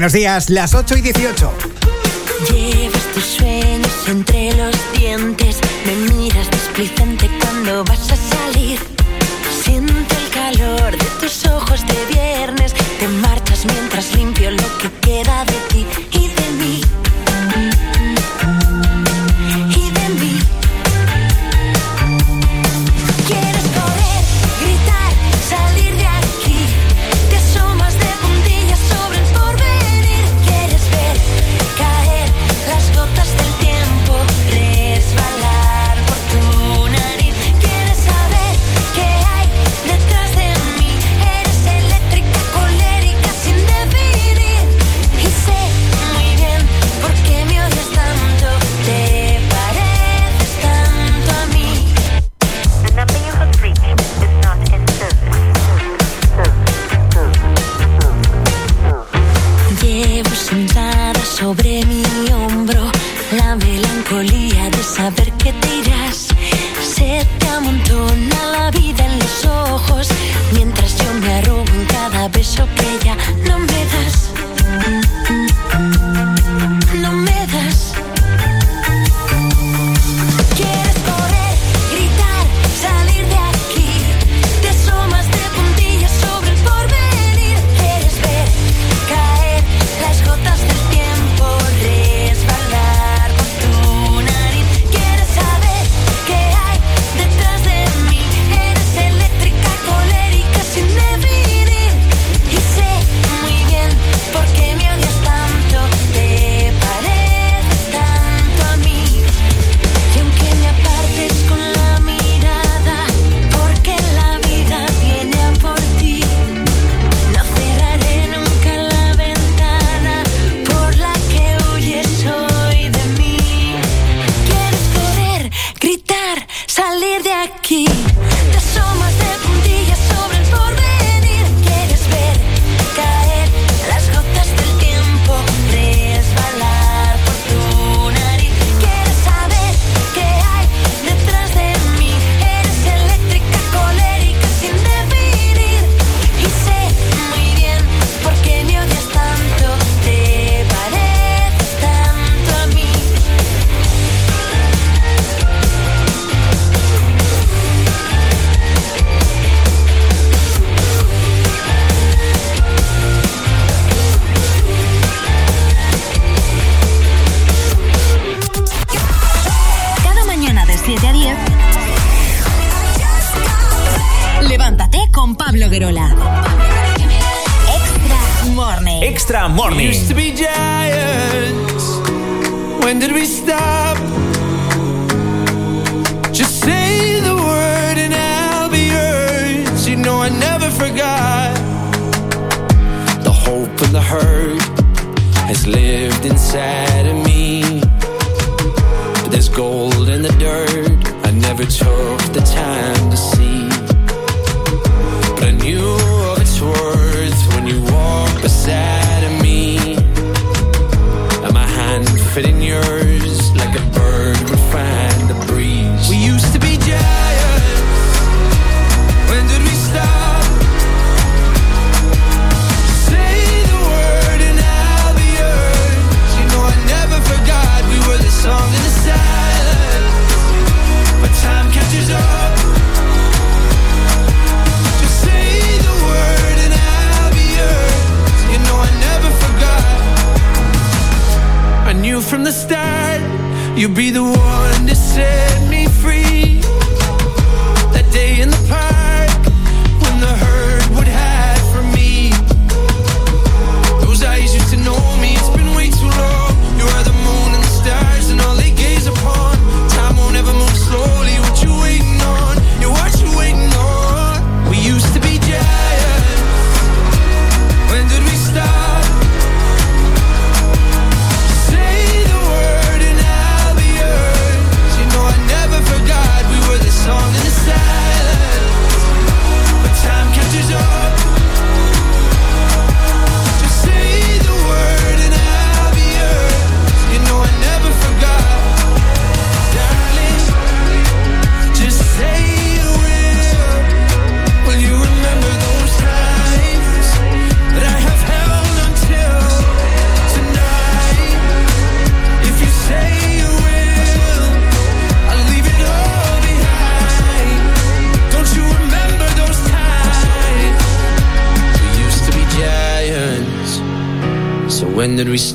Buenos días, las 8 y 18.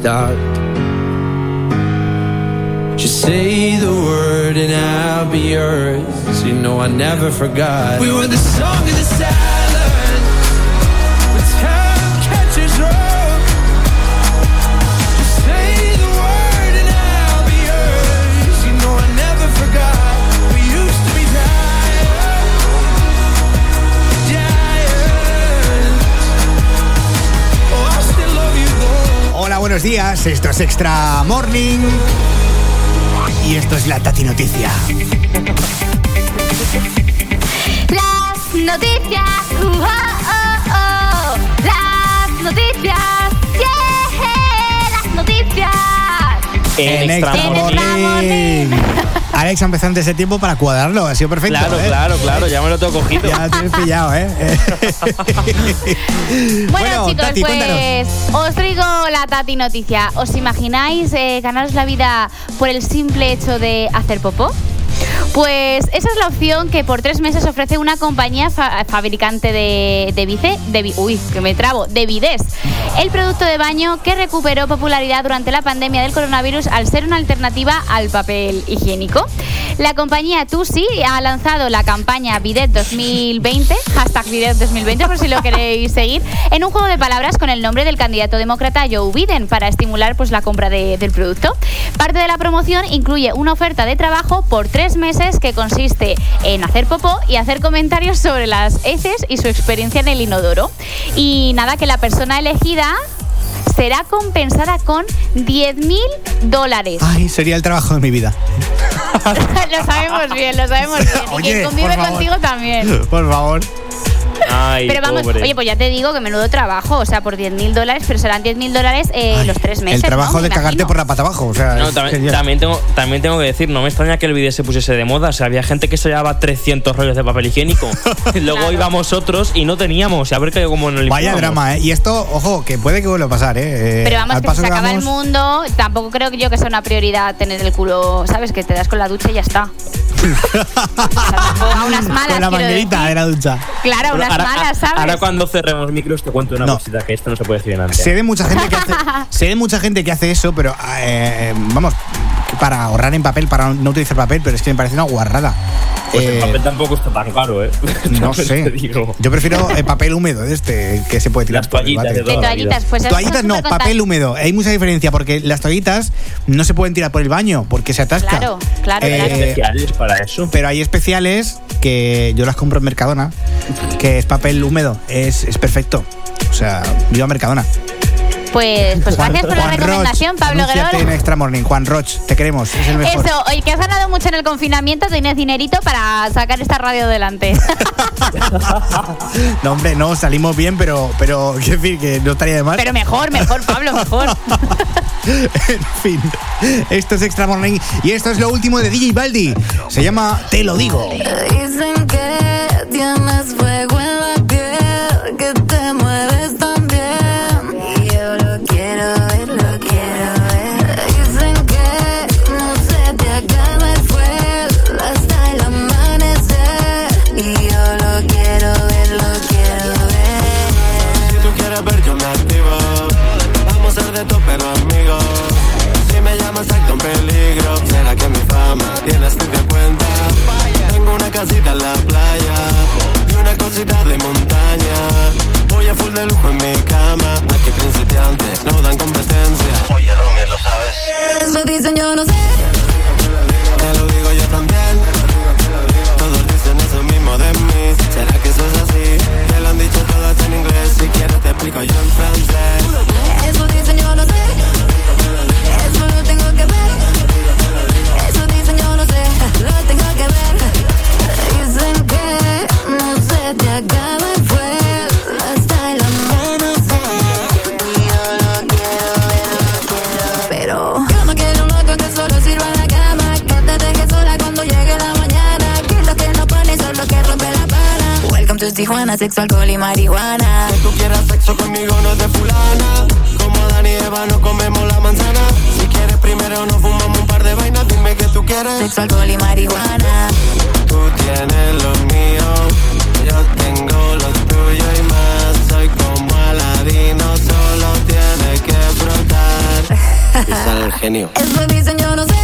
daar Extra Empezado antes de tiempo para cuadrarlo, ha sido perfecto. Claro, ¿eh? claro, claro, ya me lo tengo cogido. Ya lo tienes pillado, ¿eh? Bueno, chicos, Tati, pues os traigo la Tati noticia. ¿Os imagináis eh, ganaros la vida por el simple hecho de hacer popó? Pues esa es la opción que por tres meses ofrece una compañía fa- fabricante de, de bice, de uy, que me trabo, de bidés. El producto de baño que recuperó popularidad durante la pandemia del coronavirus al ser una alternativa al papel higiénico. La compañía Tusi ha lanzado la campaña Bidet 2020, hashtag Bidet 2020 por si lo queréis seguir, en un juego de palabras con el nombre del candidato demócrata Joe Biden para estimular pues, la compra de- del producto. Parte de la promoción incluye una oferta de trabajo por tres meses que consiste en hacer popó y hacer comentarios sobre las heces y su experiencia en el inodoro. Y nada, que la persona elegida será compensada con 10.000 dólares. Ay, sería el trabajo de mi vida. lo sabemos bien, lo sabemos bien. Y quien convive contigo también. Por favor. Ay, Pero vamos, pobre. oye, pues ya te digo que menudo trabajo, o sea, por 10.000 dólares, pero serán 10.000 dólares eh, los tres meses. el trabajo ¿no? de Me cagarte imagino. por la pata abajo. O sea, No, también, tengo, también tengo que decir, no me extraña que el vídeo se pusiese de moda. O sea, había gente que se llevaba 300 rollos de papel higiénico. Luego íbamos otros y no teníamos. Y a ver qué como en el Vaya drama, ¿eh? Y esto, ojo, que puede que vuelva a pasar, ¿eh? Eh, Pero vamos, al que paso si se acaba el vamos- mundo, tampoco creo que yo que sea una prioridad tener el culo, ¿sabes? Que te das con la ducha y ya está. A unas malas, Con la manguerita decir. de la ducha. Claro, Bueno, unas ahora, malas, ¿sabes? Ahora cuando cerremos micros te cuento una No. cosita que esto no se puede decir en antes. Sé de mucha gente que hace, sé de mucha gente que hace eso, pero eh, vamos, para ahorrar en papel, para no utilizar papel, pero es que me parece una guarrada. Pues el Eh, papel tampoco está tan caro, ¿eh? no sé. Yo prefiero el papel húmedo de este que se puede tirar. Las por el toallitas de toda De la toallitas, vida. pues toallitas no, papel húmedo. Hay mucha diferencia porque las toallitas no se pueden tirar por el baño porque se atascan. Claro, claro, Eh, claro. especiales para eso. Pero hay especiales que yo las compro en Mercadona, que es papel húmedo, es, es perfecto. O sea, viva Mercadona. Pues, pues Juan- gracias por la recomendación, Roch, Pablo Guerrero. en Extra Morning. Juan Roch, te queremos, es el mejor. Eso, oye, que has ganado mucho en el confinamiento, tienes dinerito para sacar esta radio adelante. No, hombre, no, salimos bien, pero, pero quiero decir que no estaría de más. Pero mejor, mejor, Pablo, mejor. en fin, esto es Extra Morning y esto es lo último de DJ Baldi. Se llama Te lo digo. Dicen que tienes fuego en la piel, que te mueves casita en la playa y una cosita de montaña. Voy a full de lujo en mi cama. Aquí principiantes no dan competencia. Oye, Romy, lo sabes. Eso dicen, yo no sé. Te lo digo yo también. Todos dicen eso mismo de mí. ¿Será que eso es así? Me lo han dicho todos en inglés. Si quieres te explico yo en francés. To Tijuana, sexo, alcohol y marihuana. Que tú quieras sexo conmigo no es de fulana. Como Dani y Eva no comemos la manzana. Si quieres primero nos fumamos un par de vainas. Dime que tú quieres. Sexo, alcohol y marihuana. Tú tienes lo mío. Yo tengo lo tuyo y más. Soy como Aladino. Solo tienes que frotar. Y sale el genio. Eso dicen, yo no sé.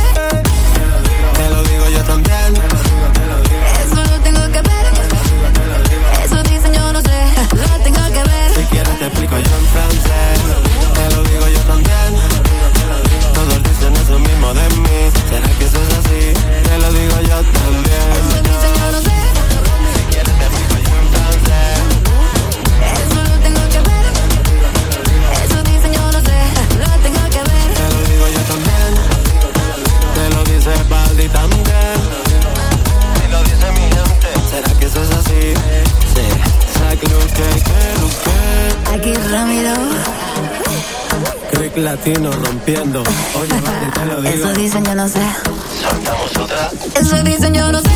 Latino rompiendo. Oye, vale, te lo digo. Eso dicen, yo no sé. Soltamos otra. Eso dicen, yo no sé.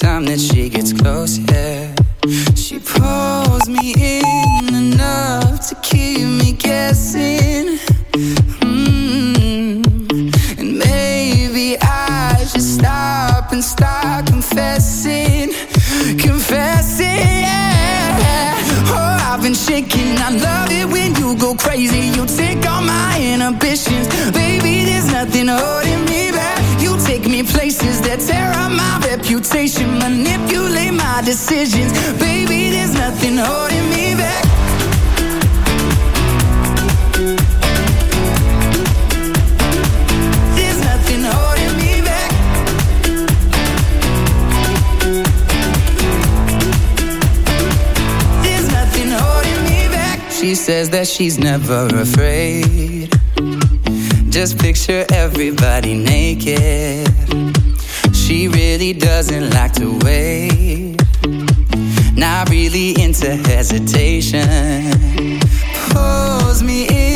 Time that she gets close, yeah, she pulls me in enough to keep me guessing. Mm. And maybe I should stop and start confessing, confessing. Yeah. Oh, I've been shaking. I love it when you go crazy. You take all my inhibitions, baby. There's nothing holding places that tear up my reputation, manipulate my decisions, baby. There's nothing holding me back. There's nothing holding me back. There's nothing holding me back. She says that she's never afraid. Just picture everybody naked. She really doesn't like to wait. Not really into hesitation. Pulls me in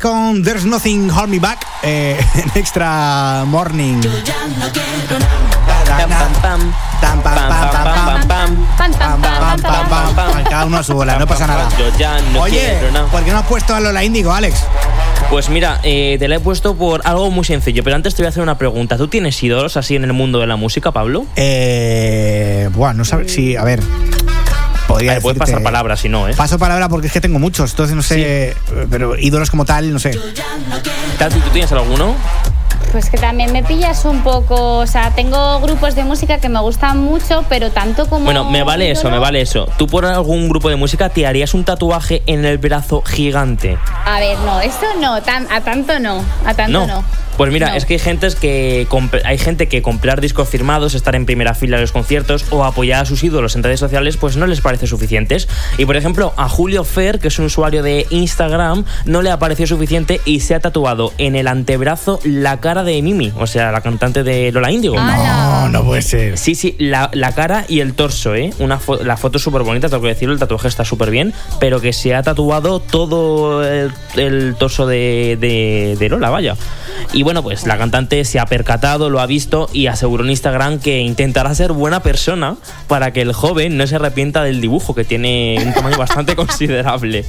con There's Nothing Hold Me Back eh, en Extra Morning. Cada uno a su bola, no pasa nada. Oye, ¿por qué no has puesto a Lola Índigo, Alex? Pues mira, eh, te la he puesto por algo muy sencillo, pero antes te voy a hacer una pregunta. ¿Tú tienes ídolos así en el mundo de la música, Pablo? Eh, bueno, no sabes. Sí, a ver. Podría puedes pasar palabra si no, ¿eh? Paso palabra porque es que tengo muchos, entonces no sé, pero ídolos como tal, no sé. ¿tú tienes alguno? Pues que también me pillas un poco, o sea, tengo grupos de música que me gustan mucho, pero tanto como... Bueno, me vale eso, me vale eso. ¿Tú por algún grupo de música te harías un tatuaje en el brazo gigante? A ver, no, eso no, tan, a tanto no, a tanto no. Pues mira, No. es que hay gente que hay gente que comprar discos firmados, estar en primera fila en los conciertos o apoyar a sus ídolos en redes sociales, pues no les parece suficientes. Y por ejemplo, a Julio Fer, que es un usuario de Instagram, no le ha parecido suficiente y se ha tatuado en el antebrazo la cara cara de Mimi, o sea, la cantante de Lola Índigo. No, no puede ser. Sí, sí, la, la cara y el torso, ¿eh? Una fo- la foto es súper bonita, tengo que decirlo, el tatuaje está súper bien, pero que se ha tatuado todo el, el torso de, de- de Lola, vaya. Y bueno, pues la cantante se ha percatado, lo ha visto y aseguró en Instagram que intentará ser buena persona para que el joven no se arrepienta del dibujo, que tiene un tamaño bastante considerable.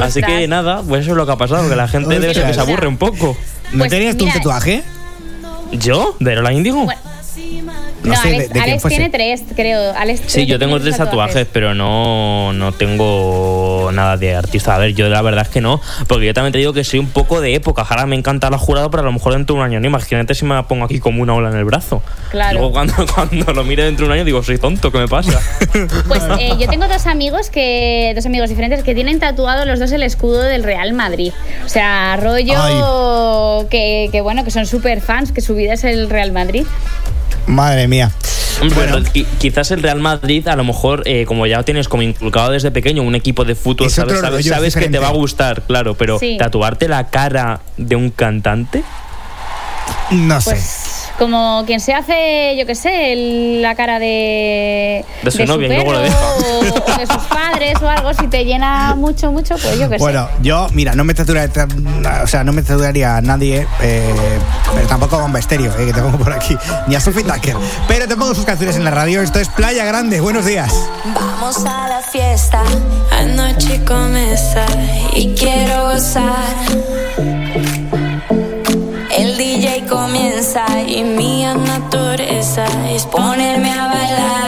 Así que nada, pues eso es lo que ha pasado, que la gente debe ser que se aburre un poco. ¿No Pues tenías tú un mira, tatuaje? ¿Yo? ¿De Lola Índigo? No, sé, Alex, de Alex tiene tres, creo. Alex Sí, yo tengo tres tatuajes, pero no, no tengo nada de artista. A ver, yo la verdad es que no, porque yo también te digo que soy un poco de época. Ahora me encanta la jurado, pero a lo mejor dentro de un año no. Imagínate si me pongo aquí como una ola en el brazo. Claro. Luego cuando, cuando lo mire dentro de un año digo, soy tonto, ¿qué me pasa? Pues eh, yo tengo dos amigos que dos amigos diferentes que tienen tatuado los dos el escudo del Real Madrid. O sea, rollo que, que bueno, que son súper fans, que su vida es el Real Madrid. Madre mía. Bueno, qui- quizás el Real Madrid, a lo mejor, eh, como ya tienes como inculcado desde pequeño un equipo de fútbol, Es sabes, sabes, sabes que te va a gustar, claro, pero Sí. tatuarte la cara de un cantante. No sé. Como quien se hace, yo qué sé, el- la cara de. De su novia y luego lo deja. O, o de sus padres o algo, si te llena mucho, mucho, pues yo qué Bueno, yo, mira, no me tatuaría, o sea, no me tatuaría a nadie, eh, pero tampoco a Bomba Estéreo, eh, que te pongo por aquí, ni a Sophie Tucker. Pero te pongo sus canciones en la radio. Esto es Playa Grande. Buenos días. Vamos a la fiesta, anoche comienza y quiero gozar. Y mi naturaleza es ponerme a bailar,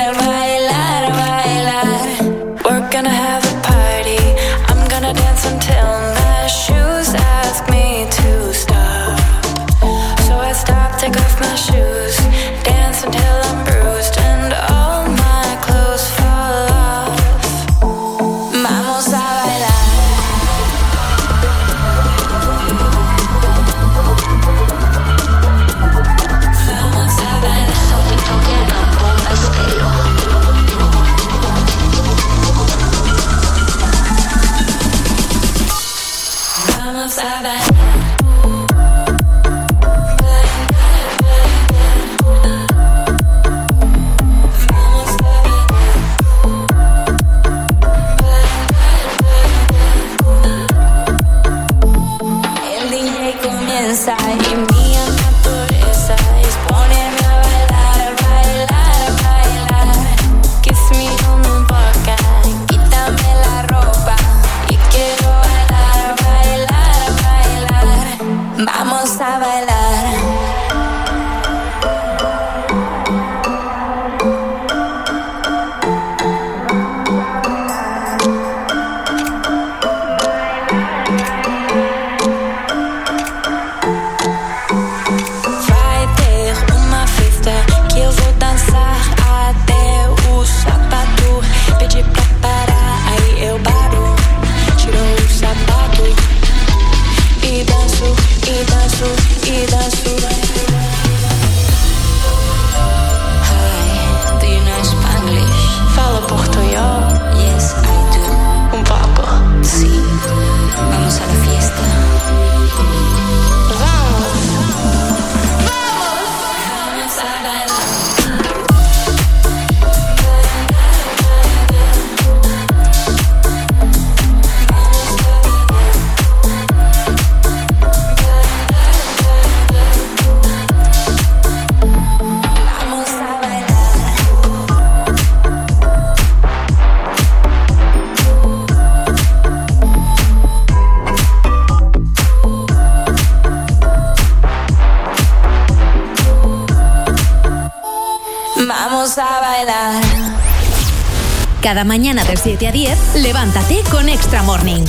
Cada mañana de 7 a 10, levántate con Extra Morning.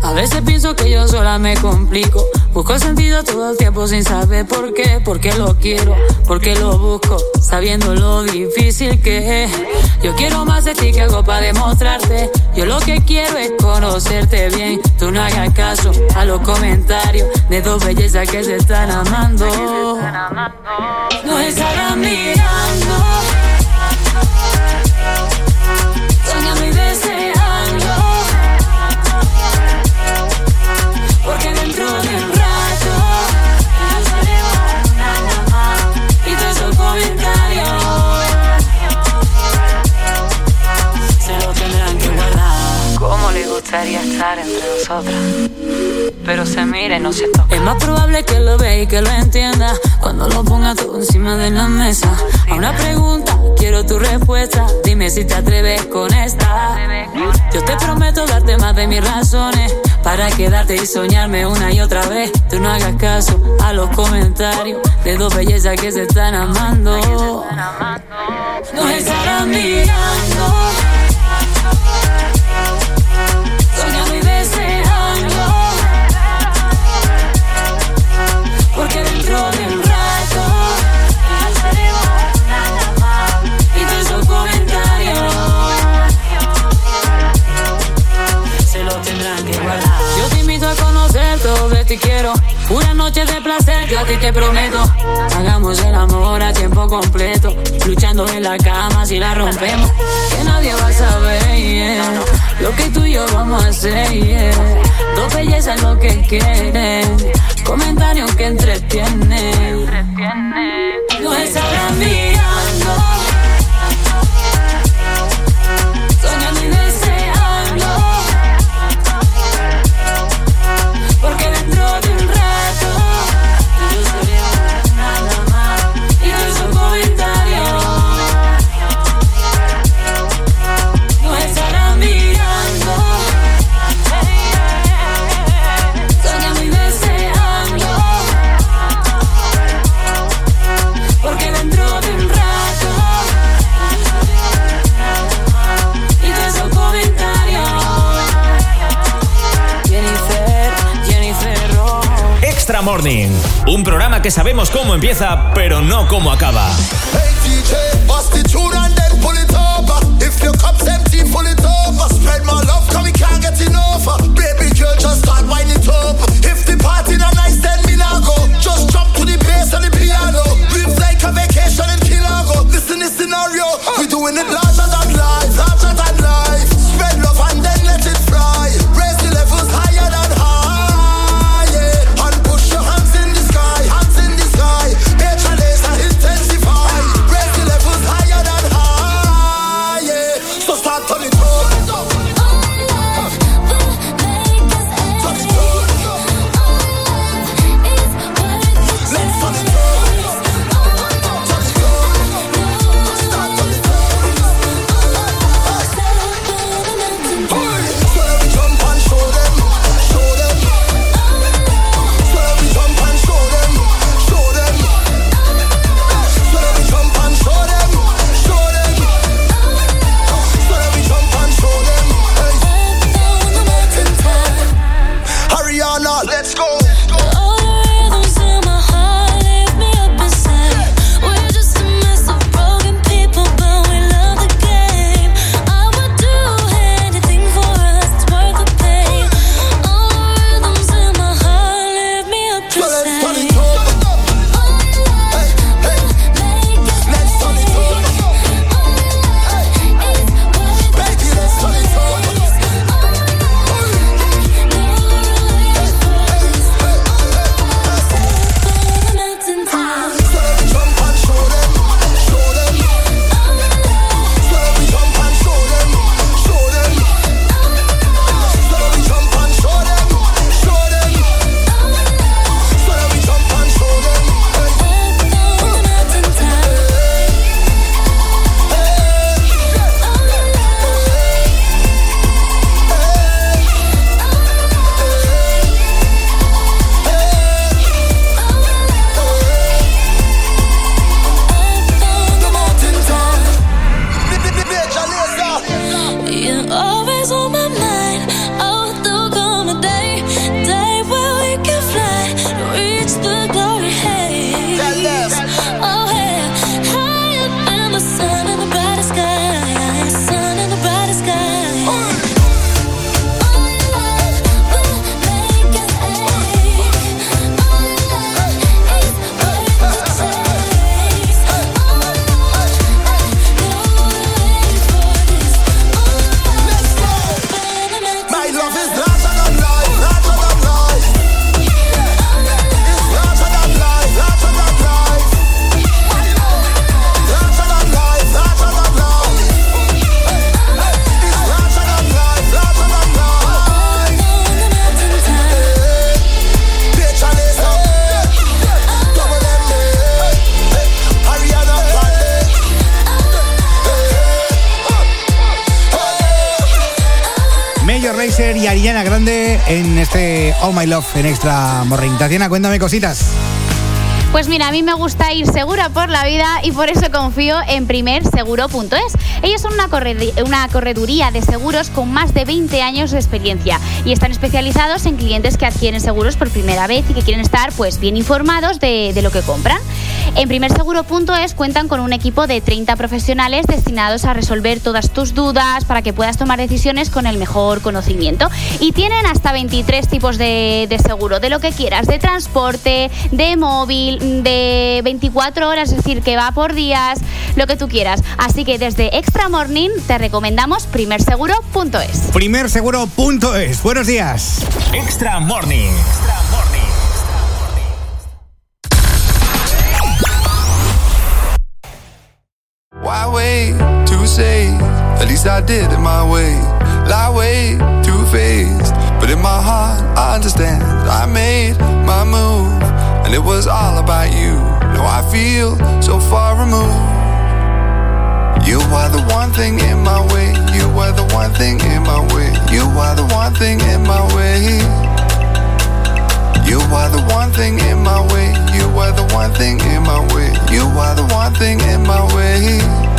A veces pienso que yo sola me complico. Busco sentido todo el tiempo sin saber por qué. Por qué lo quiero, por qué lo busco, sabiendo lo difícil que es. Yo quiero más de ti que algo para demostrarte. Yo lo que quiero es conocerte bien. Tú no hagas caso a los comentarios de dos bellezas que se están amando. No estarán mirando. Entre nosotras. Pero se mira no se. Es más probable que lo vea y que lo entienda cuando lo ponga todo encima de la mesa. A una pregunta, quiero tu respuesta. Dime si te atreves con esta. Yo te prometo darte más de mis razones para quedarte y soñarme una y otra vez. Tú no hagas caso a los comentarios de dos bellezas que se están amando. Nos estarán mirando. Una noche de placer, yo a ti te prometo. Hagamos el amor a tiempo completo. Luchando en la cama si la rompemos. Que nadie va a saber yeah. lo que tú y yo vamos a hacer. yeah. Dos bellezas lo que quieren. Comentarios que entretienen. Nos estarán mirando. Un programa que sabemos cómo empieza, pero no cómo acaba. My Love en Extra Morning. Tatiana, cuéntame cositas. Pues mira, a mí me gusta ir segura por la vida y por eso confío en primerseguro.es. Ellos son una, una correduría de seguros con más de 20 años de experiencia y están especializados en clientes que adquieren seguros por primera vez y que quieren estar pues bien informados de lo que compran. En primerseguro.es cuentan con un equipo de 30 profesionales destinados a resolver todas tus dudas para que puedas tomar decisiones con el mejor conocimiento. Y tienen hasta 23 tipos de, de seguro, de lo que quieras, de transporte, de móvil, de 24 horas, es decir, que va por días, lo que tú quieras. Así que desde Extra Morning te recomendamos primerseguro.es. Primerseguro.es. Buenos días. Extra Morning. Least I did it my way. Lie way too faced, but in my heart I understand. I made my move, and it was all about you. Now I feel so far removed. You are the one thing in my way. You are the one thing in my way. You are the one thing in my way. You are the one thing in my way. You are the one thing in my way. You are the one thing in my way.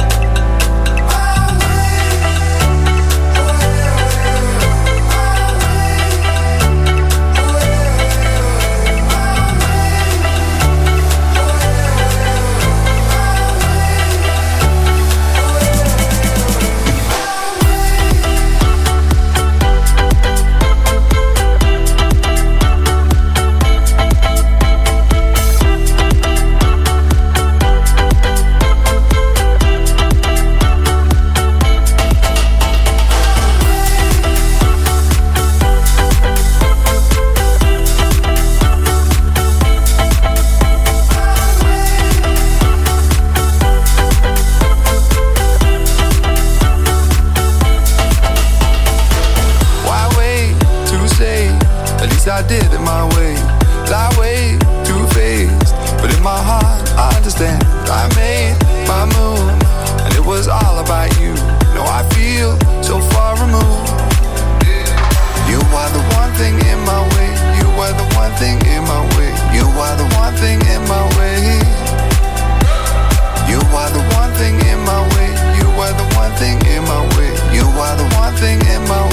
something in my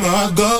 time I go.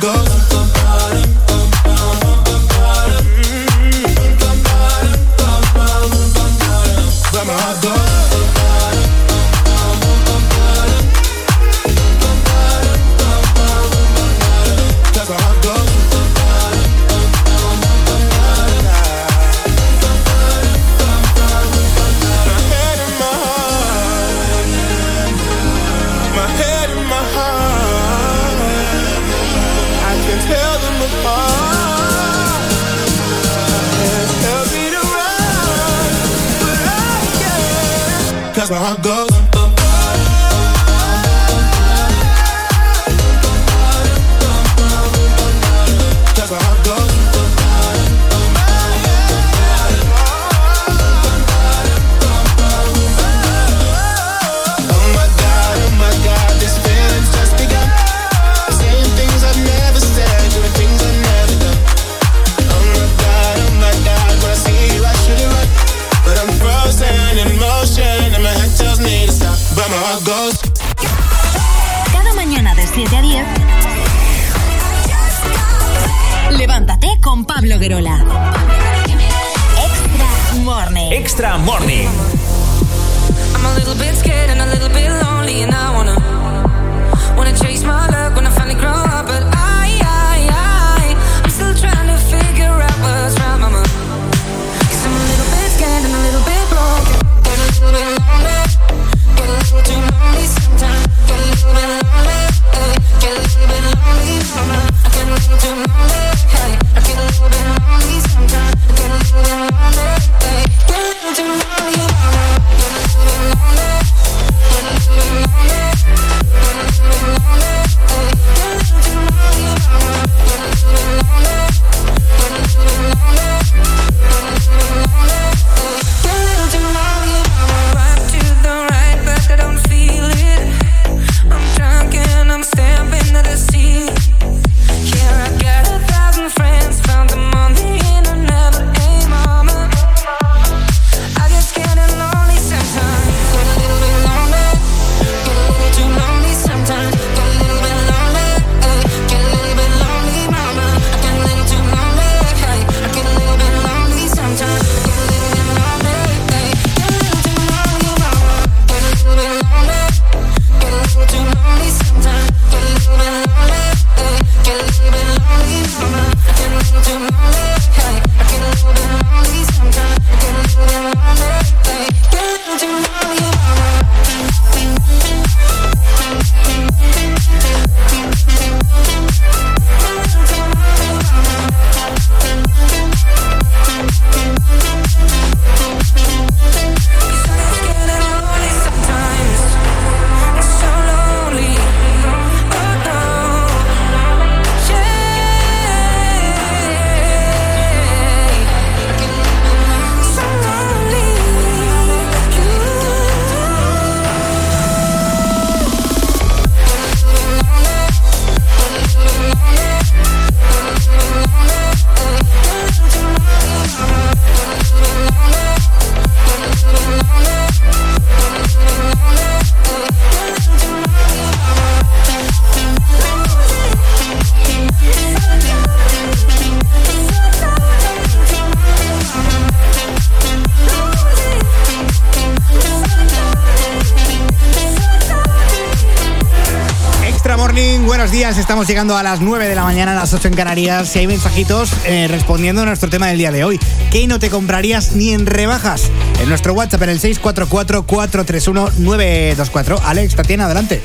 Estamos llegando a las 9 de la mañana, a las 8 en Canarias. Si hay mensajitos eh, respondiendo a nuestro tema del día de hoy, ¿qué no te comprarías ni en rebajas? En nuestro WhatsApp, en el 644-431-924. Alex, Tatiana, adelante.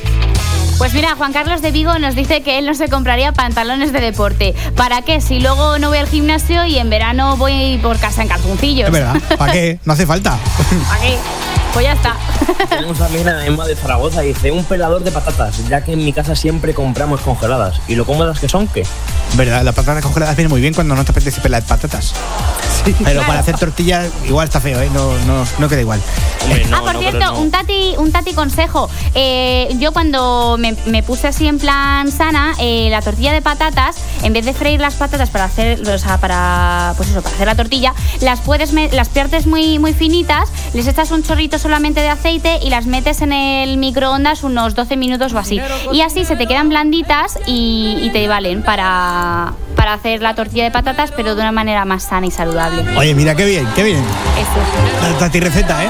Pues mira, Juan Carlos de Vigo nos dice que él no se compraría pantalones de deporte. ¿Para qué? Si luego no voy al gimnasio y en verano voy por casa en calzoncillos. Es verdad, ¿para qué? No hace falta. ¿Para qué? Pues ya está. Tenemos también a Emma de Zaragoza, dice, un pelador de patatas, ya que en mi casa siempre compramos congeladas. ¿Y lo cómodas que son que? Verdad, las patatas congeladas vienen muy bien cuando no te apetece pelar patatas. Pero para hacer tortillas igual está feo, ¿eh? No, no, no queda igual. Ah, por cierto, un, tati, un tati consejo. Eh, yo cuando me, puse así en plan sana, eh, la tortilla de patatas, en vez de freír las patatas para hacer, o sea, para, pues eso, para hacer la tortilla, las puedes las pierdes muy, muy finitas les echas un chorrito solamente de aceite y las metes en el microondas unos 12 minutos o así. Y así se te quedan blanditas y, te valen para, para hacer la tortilla de patatas, pero de una manera más sana y saludable. Oye, mira qué bien, qué bien. Eso. Tati receta, ¿eh?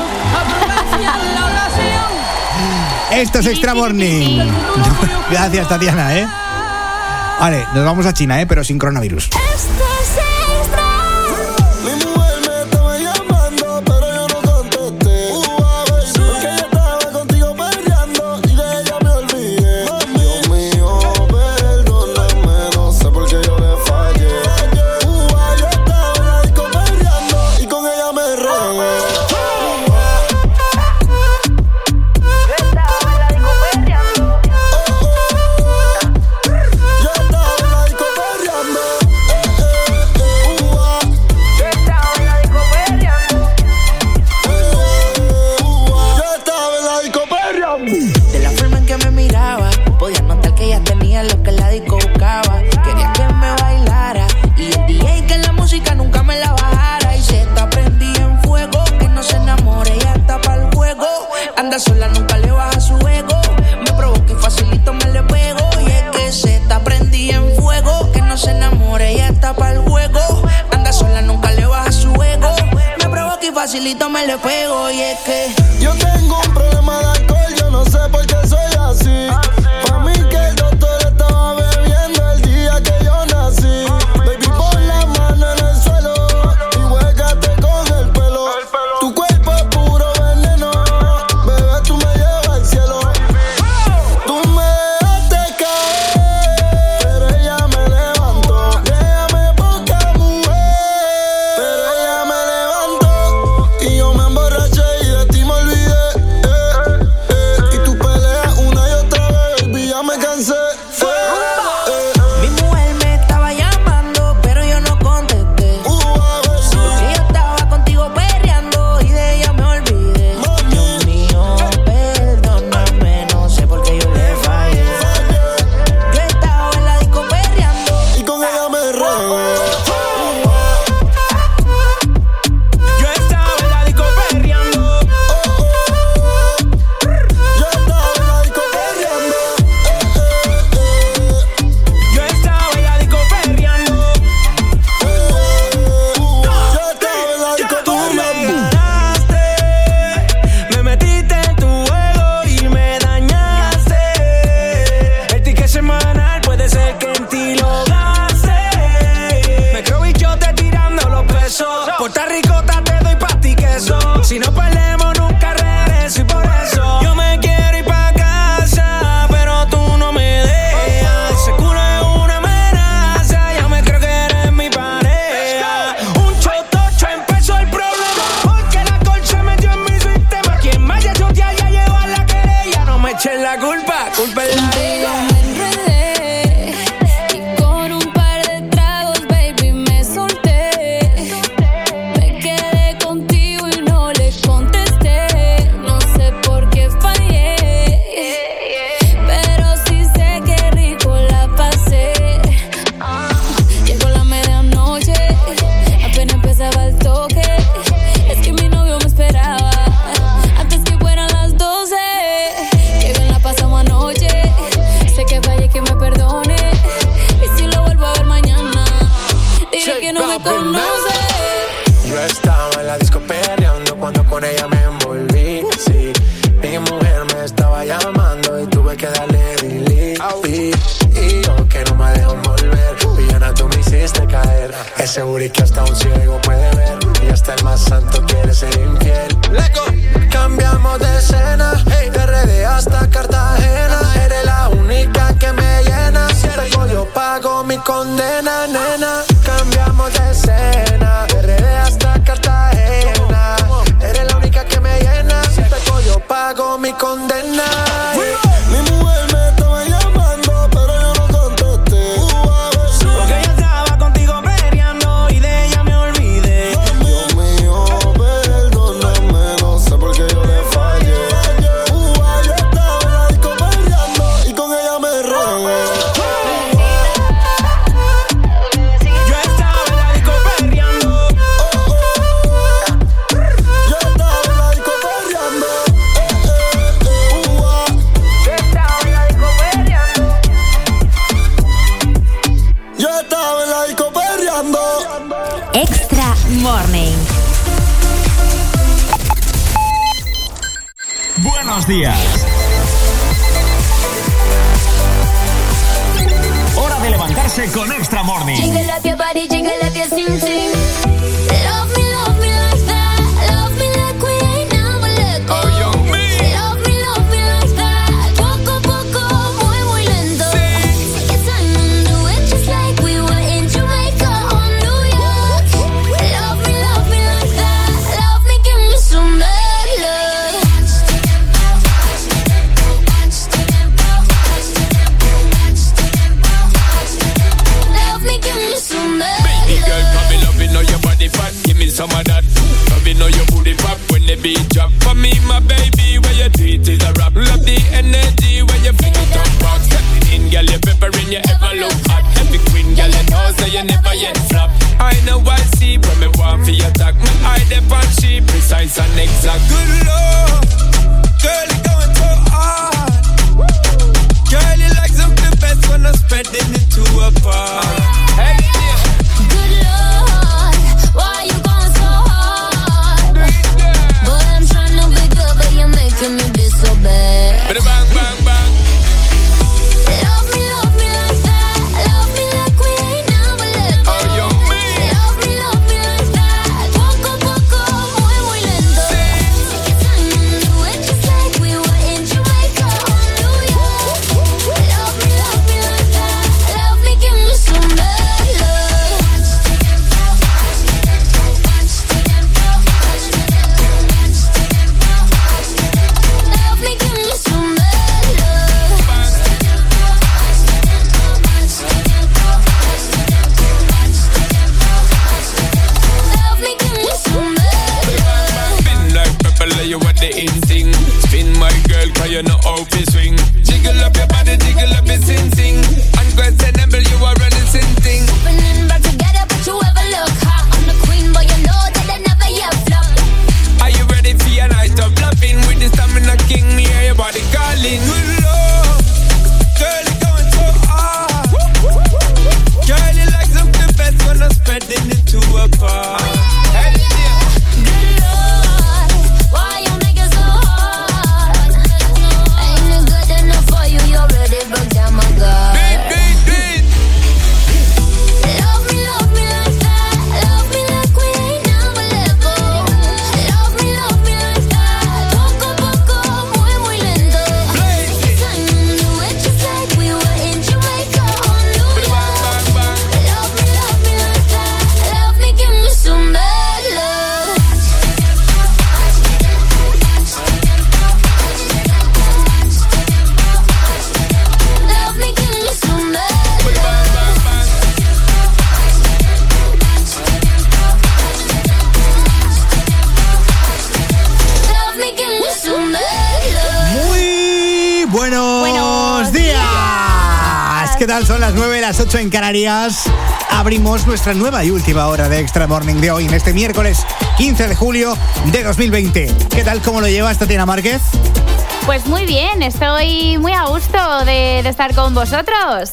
Esto es Extra Morning. Gracias, Tatiana, ¿eh? Vale, nos vamos a China, ¿eh? Pero sin coronavirus. En Canarias. Abrimos nuestra nueva y última hora de Extra Morning de hoy, en este miércoles 15 de julio de 2020. ¿Qué tal? ¿Cómo lo llevas, Tatiana Márquez? Pues muy bien, estoy muy a gusto de, de estar con vosotros.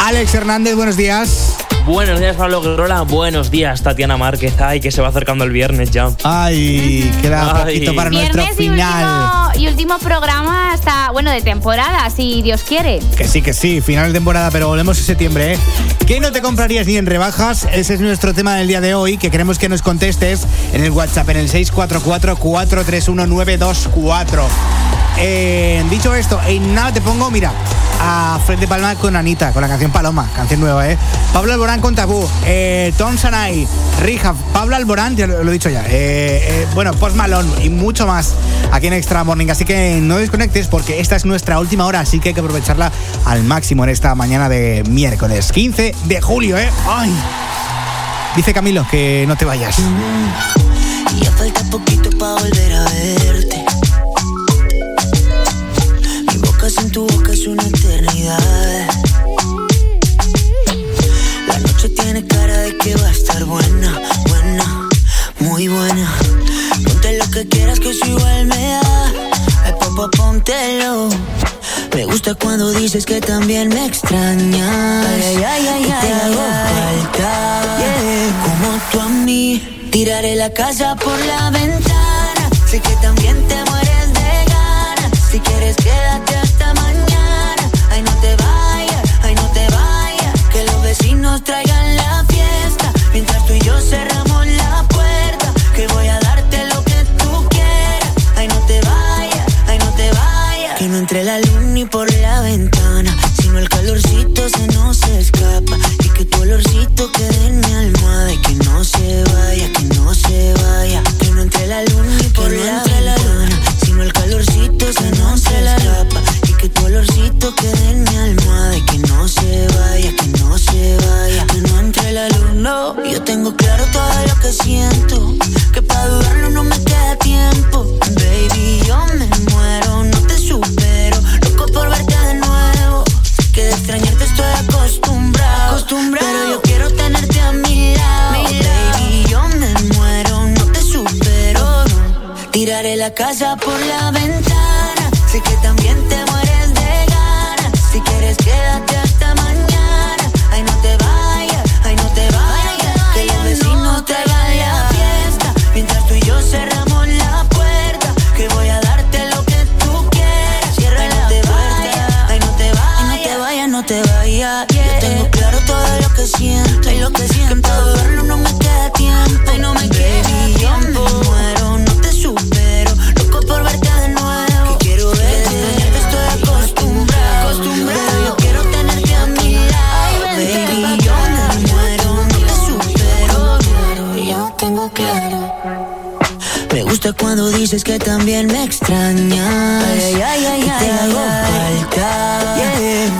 Alex Hernández, buenos días. Buenos días, Pablo Guerrola. Buenos días, Tatiana Márquez. Ay, que se va acercando el viernes ya. Ay, queda Ay. poquito para nuestro Viernes y final. último, y último programa hasta, bueno, de temporada, si Dios quiere. Que sí, que sí, final de temporada, pero volvemos en septiembre, ¿eh? ¿Qué no te comprarías ni en rebajas? Ese es nuestro tema del día de hoy, que queremos que nos contestes en el WhatsApp, en el 644-431-924. Eh, dicho esto, en nada te pongo, mira, a Fred de Palma con Anita, con la canción Paloma, canción nueva, ¿eh? Pablo Alborán con Tabú, eh, Tom Sanay, Rija, Pablo Alborán, ya lo, he dicho ya, eh, bueno, Post Malone y mucho más aquí en Extra Morning. Así que no desconectes porque esta es nuestra última hora, así que hay que aprovecharla al máximo en esta mañana de miércoles 15 de julio, ¿eh? Dice Camilo que no te vayas. Ya falta poquito para volver a verte. Sin tu boca es una eternidad. La noche tiene cara de que va a estar buena, buena, muy buena. Ponte lo que quieras que eso igual me da. Ay, papá, póntelo. Me gusta cuando dices que también me extrañas. Ay, ay, ay, Y ay, te ay, hago falta. Como tú a mí, tiraré la casa por la ventana. Sé que también te mueres de ganas nos traigan la fiesta. Mientras tú y yo cerramos la puerta, que voy a darte lo que tú quieras. Ay, no te vayas, ay, no te vayas. Que no entre la luz ni por la ventana, sino el calorcito se nos escapa. Y que tu olorcito quede en mi almohada. Y que no se vaya, que no se vaya. Que no entre la luz ni por que la ventana. La luna, sino el calorcito se nos escapa. Y que tu olorcito quede en mi alma Tengo claro todo lo que siento, que para dudarlo no me queda tiempo. Baby, yo me muero, no te supero, loco por verte de nuevo. Que de extrañarte estoy acostumbrado, acostumbrado. pero yo quiero tenerte a mi lado. Baby, yo me muero, no te supero. Tiraré la casa por la ventana dices que también me extrañas. Ay, ay, ay, que te hago falta.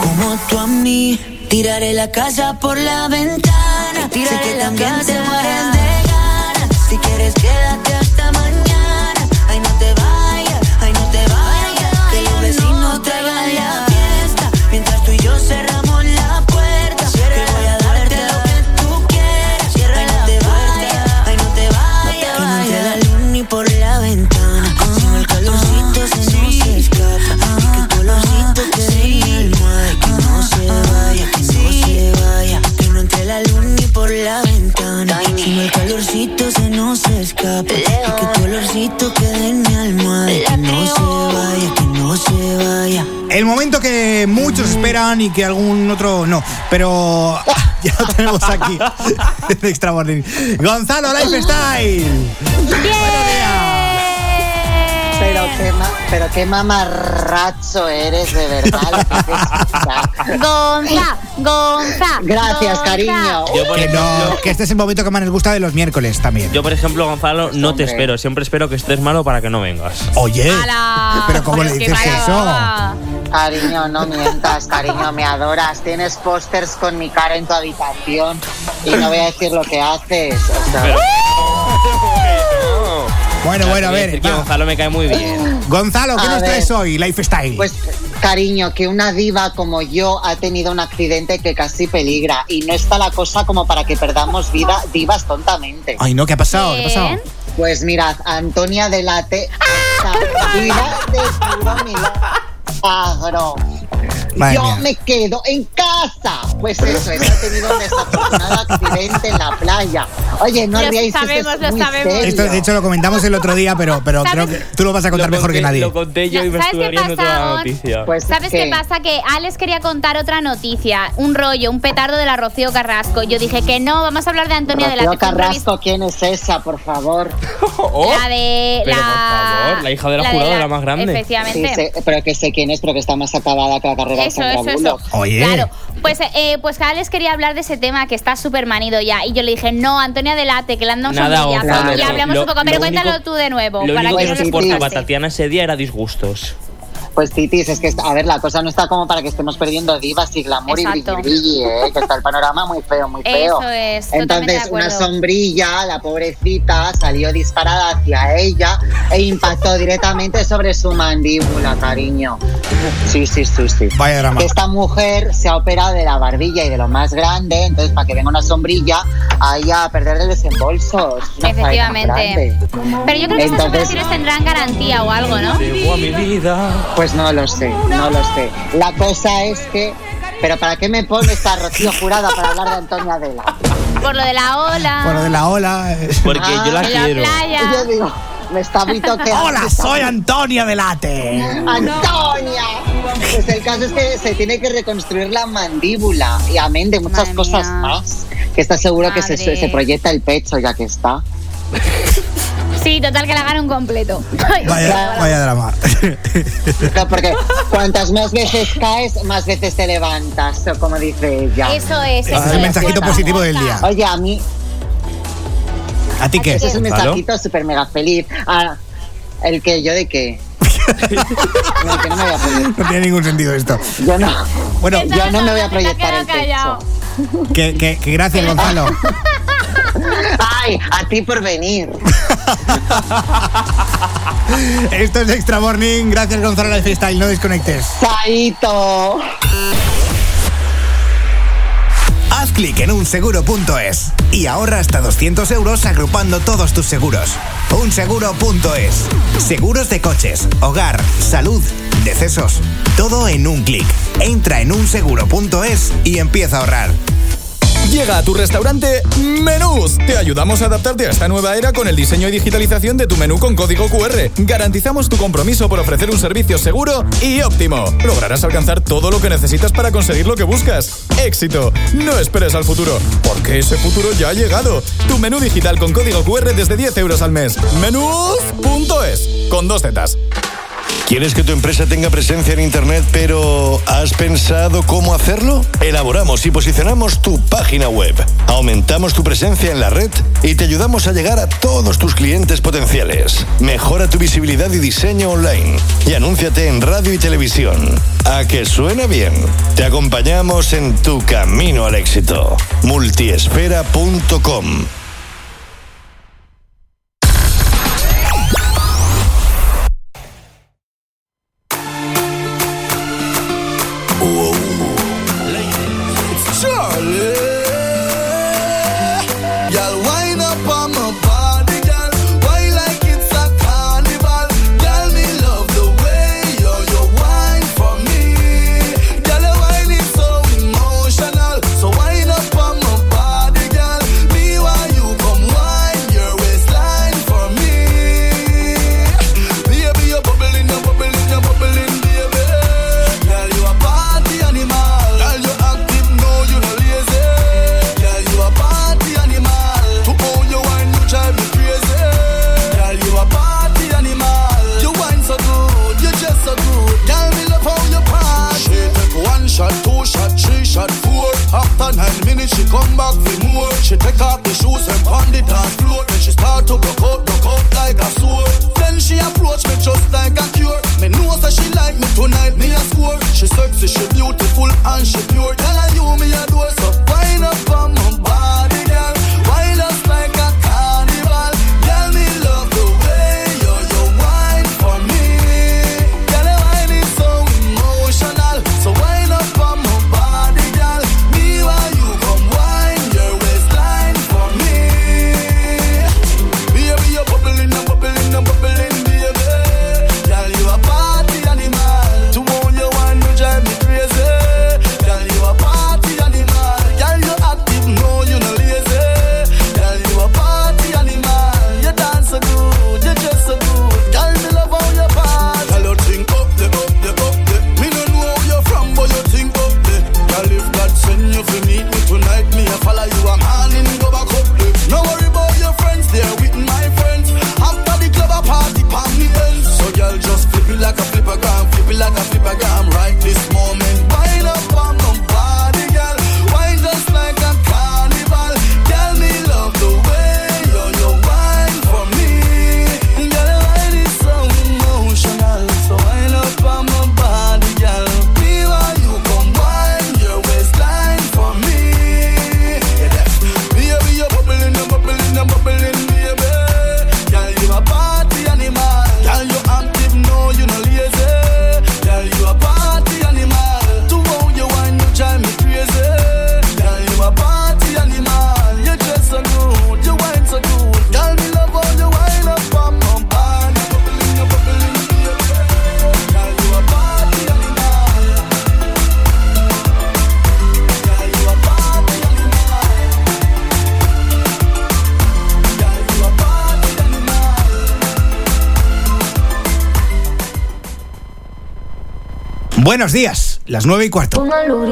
Como tú a mí. Tiraré la casa por la ventana. sé que también te mueres de ganas. Si quieres, quédate olorcito quede en mi almohada. Que no se vaya, que no se vaya. El momento que muchos esperan y que algún otro no, pero ya lo tenemos aquí. de Extra Morning. Gonzalo Lifestyle. Pero qué, ma- pero qué mamarracho eres, de verdad. lo que te escucha. Gonza, Gonza. Gracias, Gonza. cariño. Yo, por Que no, ejemplo, que este es el momento que más nos gusta de los miércoles también. yo, por ejemplo, Gonzalo, no te espero. Siempre espero que estés malo para que no vengas. Oye, Ala, pero ¿cómo le dices eso? Cariño, no mientas, cariño, me adoras. Tienes pósters con mi cara en tu habitación y no voy a decir lo que haces. O sea, Pero- Bueno, bueno, a ver. que. Gonzalo me cae muy bien. Gonzalo, ¿qué A nos ver. traes hoy? Lifestyle. Pues, cariño, que una diva como yo ha tenido un accidente que casi peligra y no está la cosa como para que perdamos vida divas tontamente. Ay, no, ¿qué ha pasado? ¿Qué ha pasado? Pues mirad, Antonia Delate, esta diva de puro milagro. Madre Yo mía. me quedo en casa. Pues eso, es, ha tenido un desafortunado accidente en la playa. Oye, no ríais, esto sabemos, es lo muy sabemos. serio. Esto, de hecho, lo comentamos el otro día, pero, pero creo que tú lo vas a contar Lo mejor conté- que nadie. Lo conté yo y me ¿Sabes estuve qué riendo pasa, toda la noticia. Pues ¿Sabes ¿qué? qué pasa? Que Alex quería contar otra noticia, un rollo, un petardo de la Rocío Carrasco. Yo dije que no, vamos a hablar de Antonia de la Rocío Carrasco, ¿quién es esa, por favor? Oh, La de pero la, por favor, la hija de la jurado, la más grande. Efectivamente. Sí, sé- pero que sé quién es, pero que está más acabada que la carrera Eso, eso, eso. Oye. Claro, pues, eh, pues Alex quería hablar de ese tema que está súper manido ya. Y yo le dije, no, Antonia Delate, que le han dado Nada, sombrilla. Gonzalo, Y lo- hablamos un poco, pero lo cuéntalo único- tú de nuevo. Lo para único que que no nos importaba. Tatiana ese día era disgustos. Pues Titis, es que, a ver, la cosa no está como para que estemos perdiendo divas y glamour Exacto. y brilli, ¿eh? Que está el panorama muy feo, muy feo. Eso es, Entonces, una sombrilla, la pobrecita, salió disparada hacia ella e impactó directamente sobre su mandíbula, cariño. Sí, sí, sí, sí. Vaya drama. Que esta mujer se ha operado de la barbilla y de lo más grande, entonces para que venga una sombrilla, ahí a perder el desembolso. Es una faena Efectivamente. Pero yo creo que estas Entonces- operaciones tendrán garantía o algo, ¿no? Llegó a mi vida. Pues no lo sé, no lo sé. La cosa es que. ¿Pero para qué me pones a Rocío Jurada para hablar de Antonia Adela? Por lo de la ola. Por lo de la ola. eh. Porque yo la la quiero. playa. Yo digo, me está muy toqueando. Hola, soy Antonia Delate. ¡Antonia! Pues el caso es que se tiene que reconstruir la mandíbula y amén de muchas Madre cosas mía. más. Que está seguro que se, se proyecta el pecho ya que está. Sí, total que la gana un completo. Ay, Vaya, vaya drama. No, porque cuantas más veces caes, más veces te levantas, o como dice ella. Eso es, Ese eso es el mensajito positivo del día. Oye, a mí, ¿A ti qué? Ese es un mensajito súper mega feliz. Ah, ¿El que ¿Yo de qué? No, que no me voy a proyectar. No tiene ningún sentido esto. Yo no. Bueno, Yo no me voy a proyectar el callado. que, que- que gracias, Gonzalo. Ay, a ti por venir. Esto es Extra Morning. Gracias, Gonzalo Lifestyle. No desconectes. Saito. Haz clic en unseguro.es y ahorra hasta 200 euros agrupando todos tus seguros. unseguro.es. Seguros de coches, hogar, salud, decesos. Todo en un clic. Entra en unseguro.es y empieza a ahorrar. Llega a tu restaurante Menús. Te ayudamos a adaptarte a esta nueva era con el diseño y digitalización de tu menú con código QR. Garantizamos tu compromiso por ofrecer un servicio seguro y óptimo. Lograrás alcanzar todo lo que necesitas para conseguir lo que buscas. Éxito. No esperes al futuro, porque ese futuro ya ha llegado. Tu menú digital con código QR desde 10 euros al mes. Menús.es. Con dos zetas. ¿Quieres que tu empresa tenga presencia en Internet, pero has pensado cómo hacerlo? Elaboramos y posicionamos tu página web. Aumentamos tu presencia en la red y te ayudamos a llegar a todos tus clientes potenciales. Mejora tu visibilidad y diseño online. Y anúnciate en radio y televisión. ¿A que suena bien? Te acompañamos en tu camino al éxito. Multiesfera.com She take off the shoes and on the on floor. Then she start to broke out, broke out like a sword. Then she approach me just like a cure. Me know that she like me tonight, me a score. She sexy, she beautiful and she pure. Tell her you me adore, so wind up on my body, girl. Buenos días, las nueve y cuarto. Colgando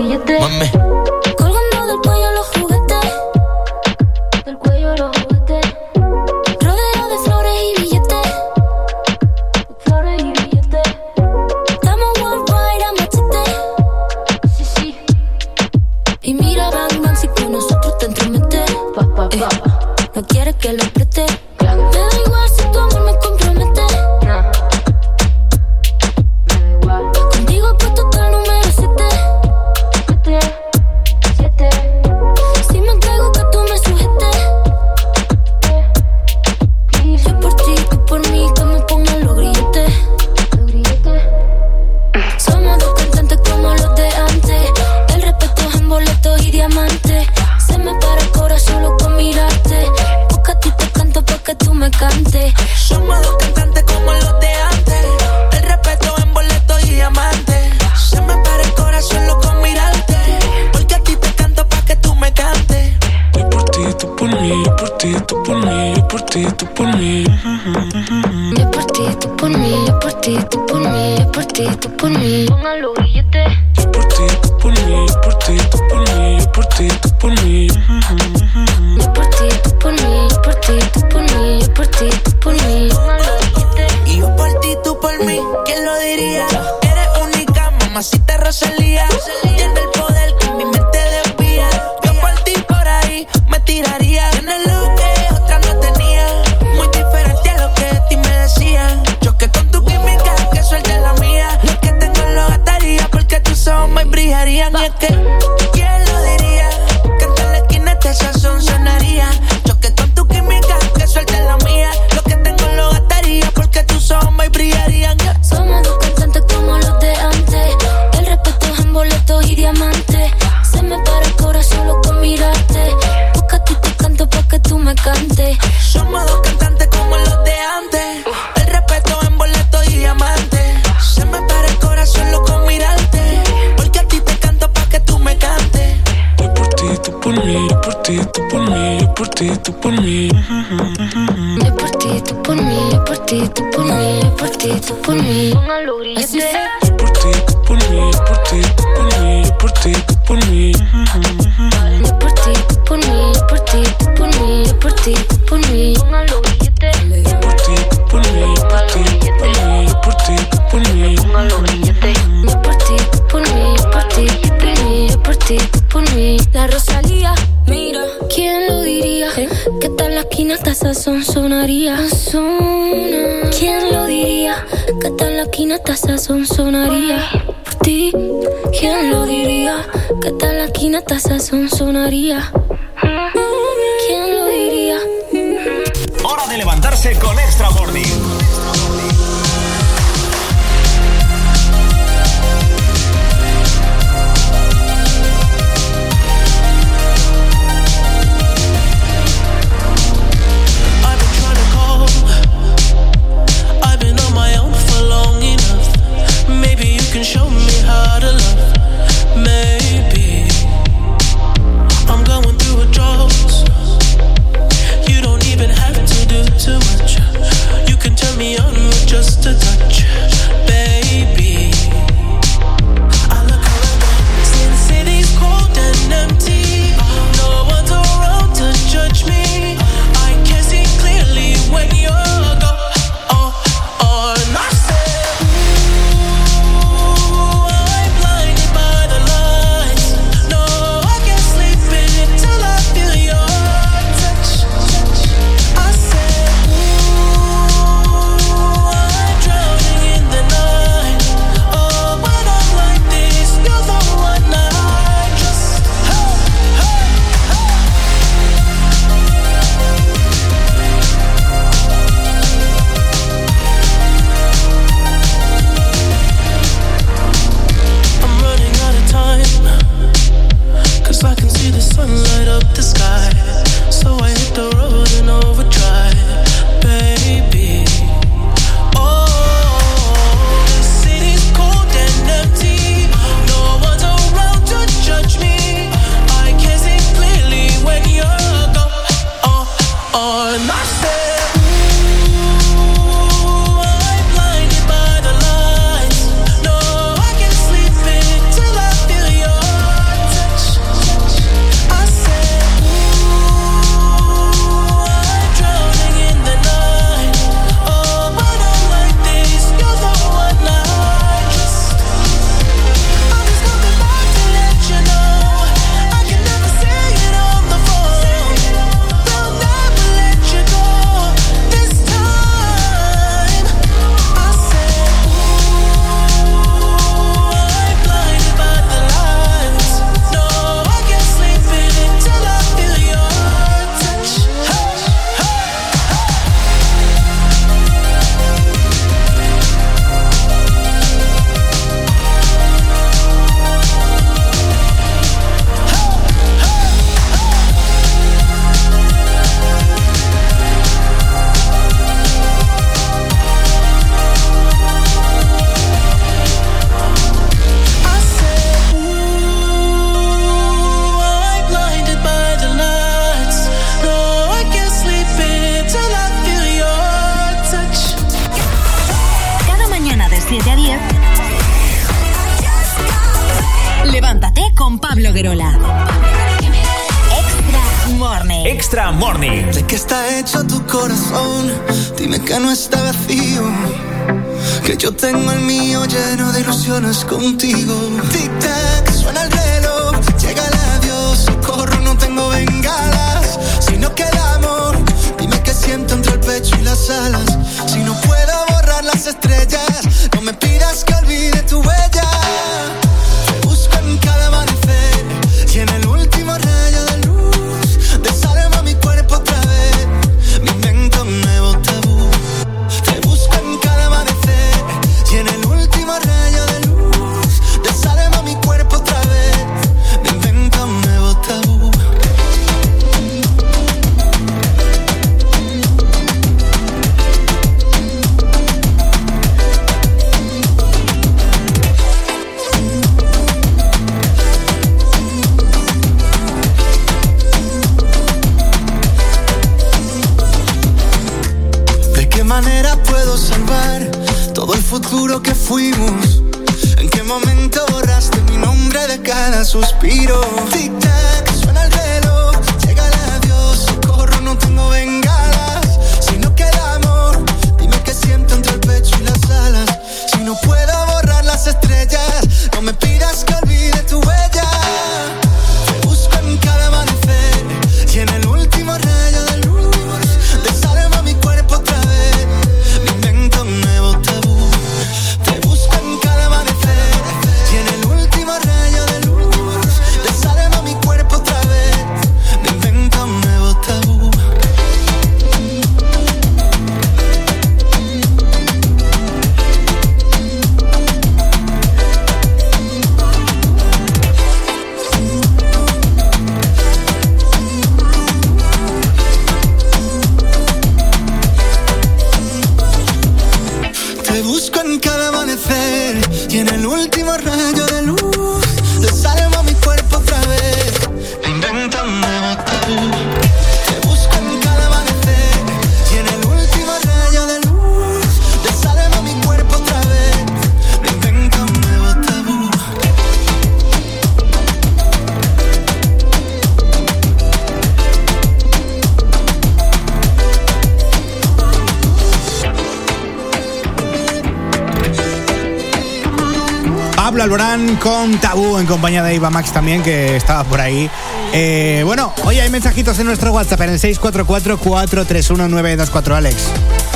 En compañía de Iba Max también, que estaba por ahí. Eh, bueno, hoy hay mensajitos en nuestro WhatsApp en el 644-431-924, Alex.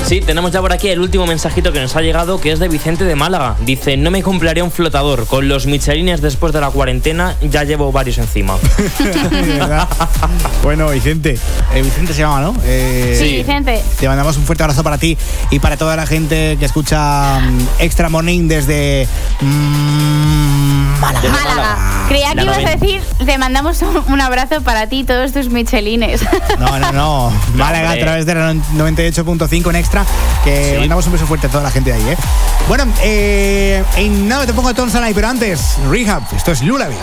Sí, tenemos ya por aquí el último mensajito que nos ha llegado, que es de Vicente de Málaga. Dice, no me compraré un flotador. Con los michelines después de la cuarentena ya llevo varios encima. bueno, Vicente. Eh, Vicente se llama, ¿no? Eh, sí, Vicente. Te mandamos un fuerte abrazo para ti y para toda la gente que escucha mm, Extra Morning desde... Um, Málaga. Málaga. Creía que ibas a decir, te mandamos un abrazo para ti todos tus michelines. No, no, no. Málaga a través de la 98.5 en extra. Que mandamos un beso fuerte a toda la gente de ahí, ¿eh? Bueno, eh, nada te pongo a Tom Sanay, pero antes, Rehab, esto es Lulaby.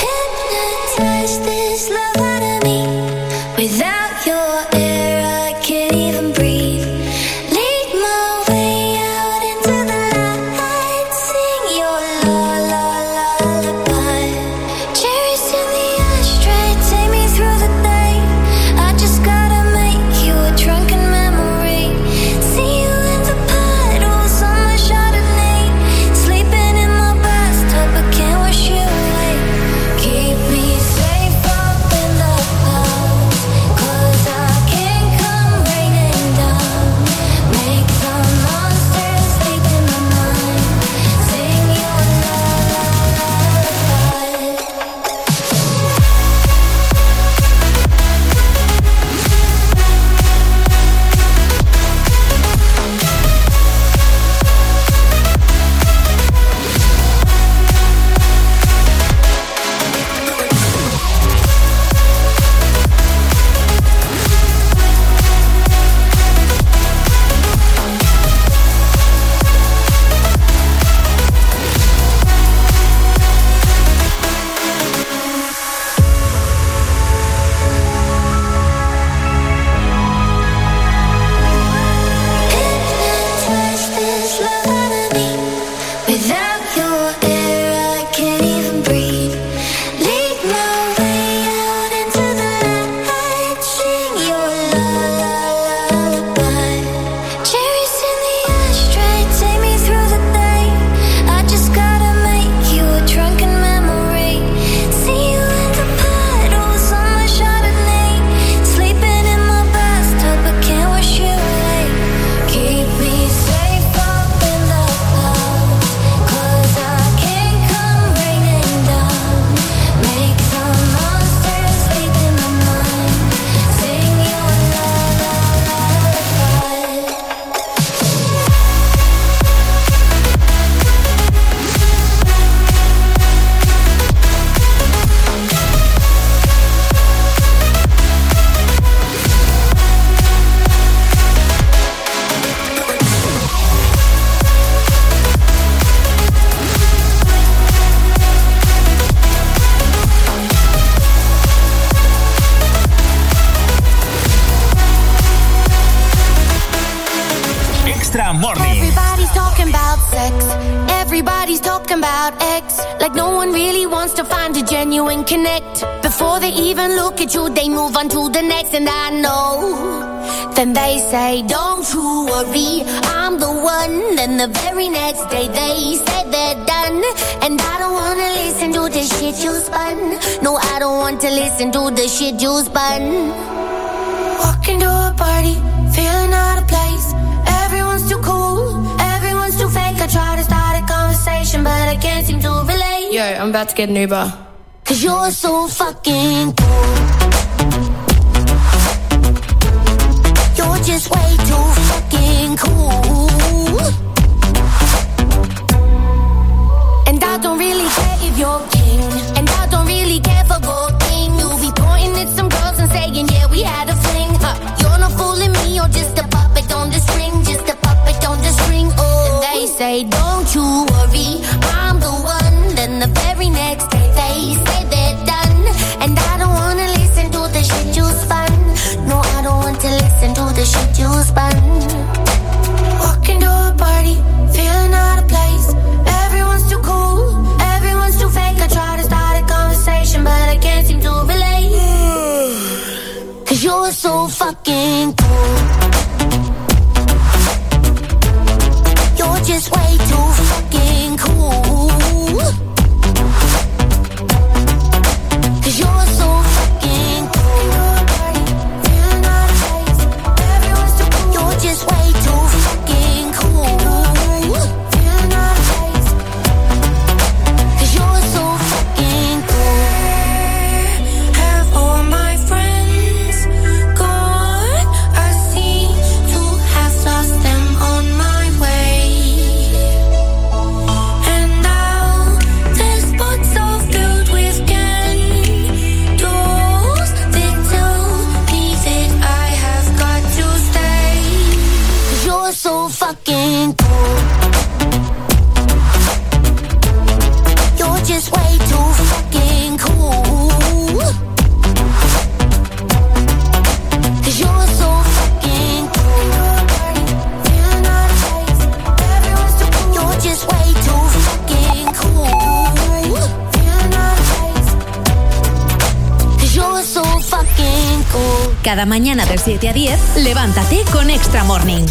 and I know. Then they say, don't you worry, I'm the one. Then the very next day they say they're done. And I don't wanna listen to the shit you spun. No, I don't want to listen to the shit you spun. Walking to a party, feeling out of place. Everyone's too cool, everyone's too fake. I try to start a conversation, but I can't seem to relate. Yo, I'm about to get an Uber. Cause you're so fucking cool. cada mañana de 7 a 10, levántate con Extra Morning.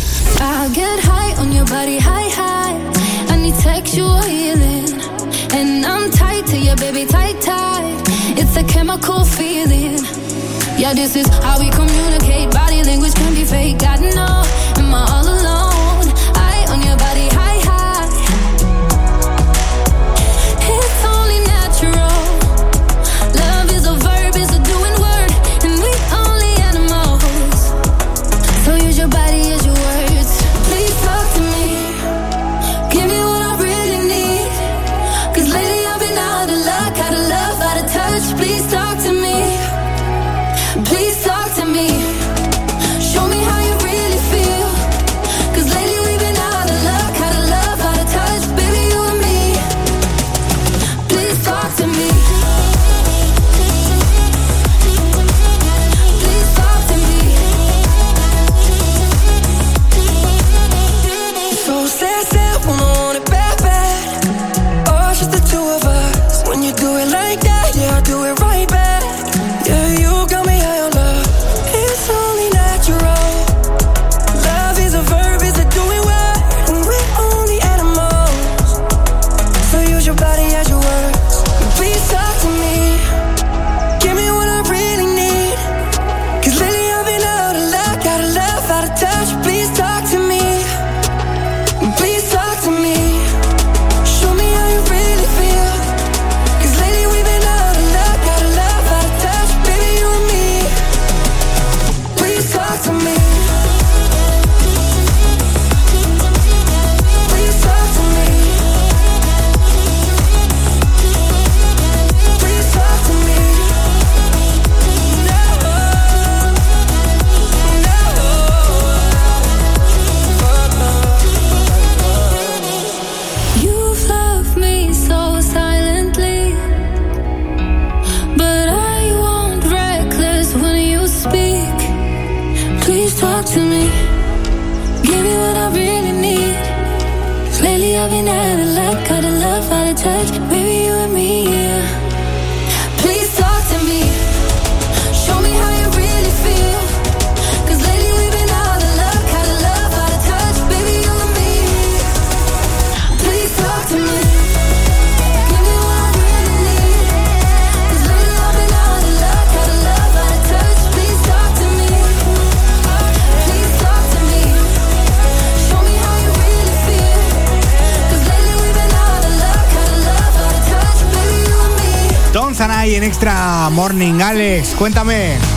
Cuéntame.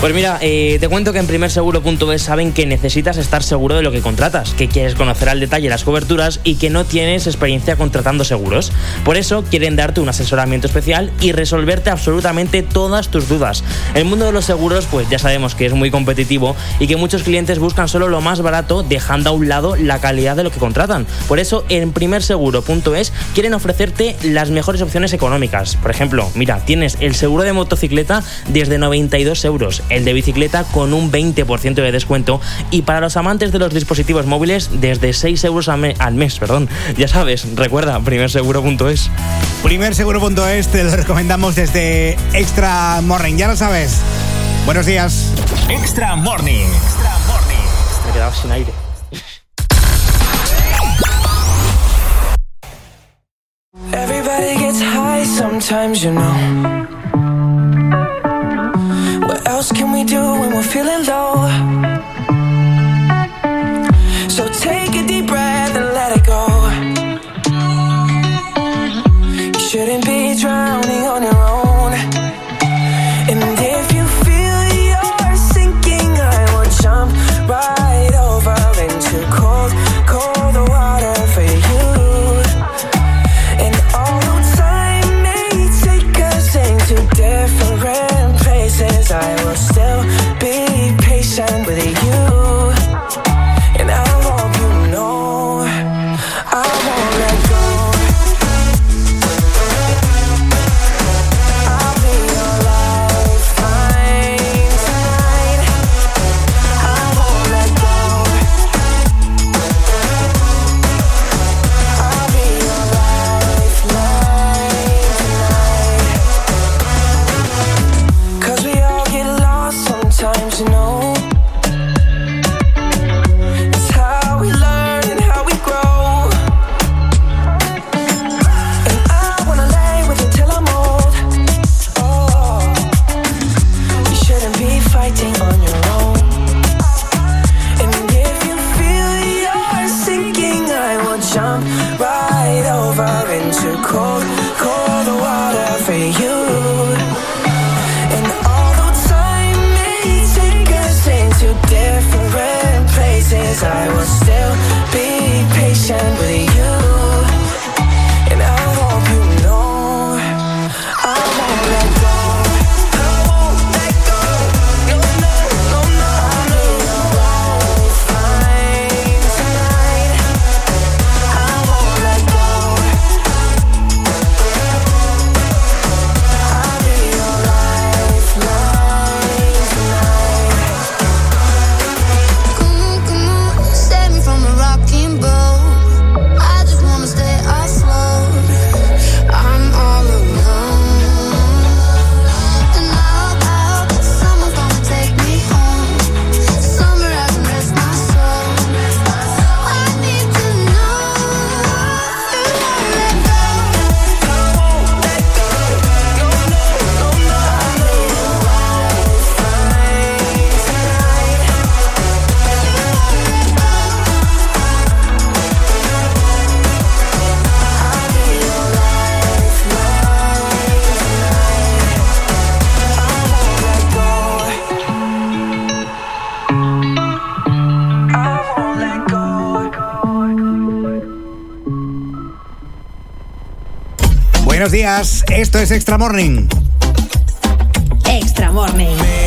Pues mira, eh, te cuento que en primerseguro.es saben que necesitas estar seguro de lo que contratas, que quieres conocer al detalle las coberturas y que no tienes experiencia contratando seguros. Por eso quieren darte un asesoramiento especial y resolverte absolutamente todas tus dudas. El mundo de los seguros, pues ya sabemos que es muy competitivo y que muchos clientes buscan solo lo más barato, dejando a un lado la calidad de lo que contratan. Por eso en primerseguro.es quieren ofrecerte las mejores opciones económicas. Por ejemplo, mira, tienes el seguro de motocicleta desde 92 euros, el de bicicleta con un 20% de descuento y para los amantes de los dispositivos móviles desde 6 euros al me- al mes. Perdón. Ya sabes, recuerda, primerseguro.es. Primerseguro.es te lo recomendamos desde Extra Morning. Ya lo sabes. Buenos días. Extra Morning. Me he quedado sin aire. Everybody gets high sometimes, you know. What else can we do when we're feeling low? So take a deep breath and let it go. You shouldn't Esto es Extra Morning. Extra Morning.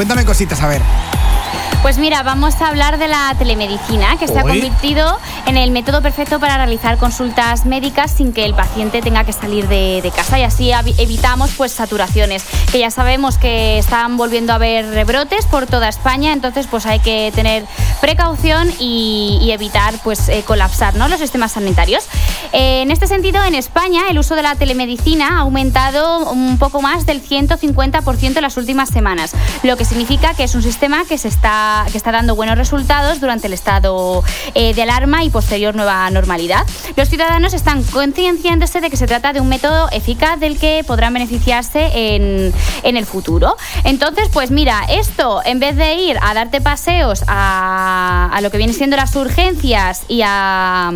Cuéntame cositas, a ver. Pues mira, vamos a hablar de la telemedicina, que se ha convertido en el método perfecto para realizar consultas médicas sin que el paciente tenga que salir de, de casa y así evitamos pues saturaciones, que ya sabemos que están volviendo a haber rebrotes por toda España, entonces pues hay que tener precaución y, y evitar pues eh, colapsar ¿no? los sistemas sanitarios. Eh, en este sentido, en España el uso de la telemedicina ha aumentado un poco más del 150% en las últimas semanas, lo que significa que es un sistema que se está que está dando buenos resultados durante el estado eh, de alarma y posterior nueva normalidad. Los ciudadanos están concienciándose de que se trata de un método eficaz del que podrán beneficiarse en, en el futuro. Entonces, pues mira, esto en vez de ir a darte paseos a, lo que vienen siendo las urgencias y a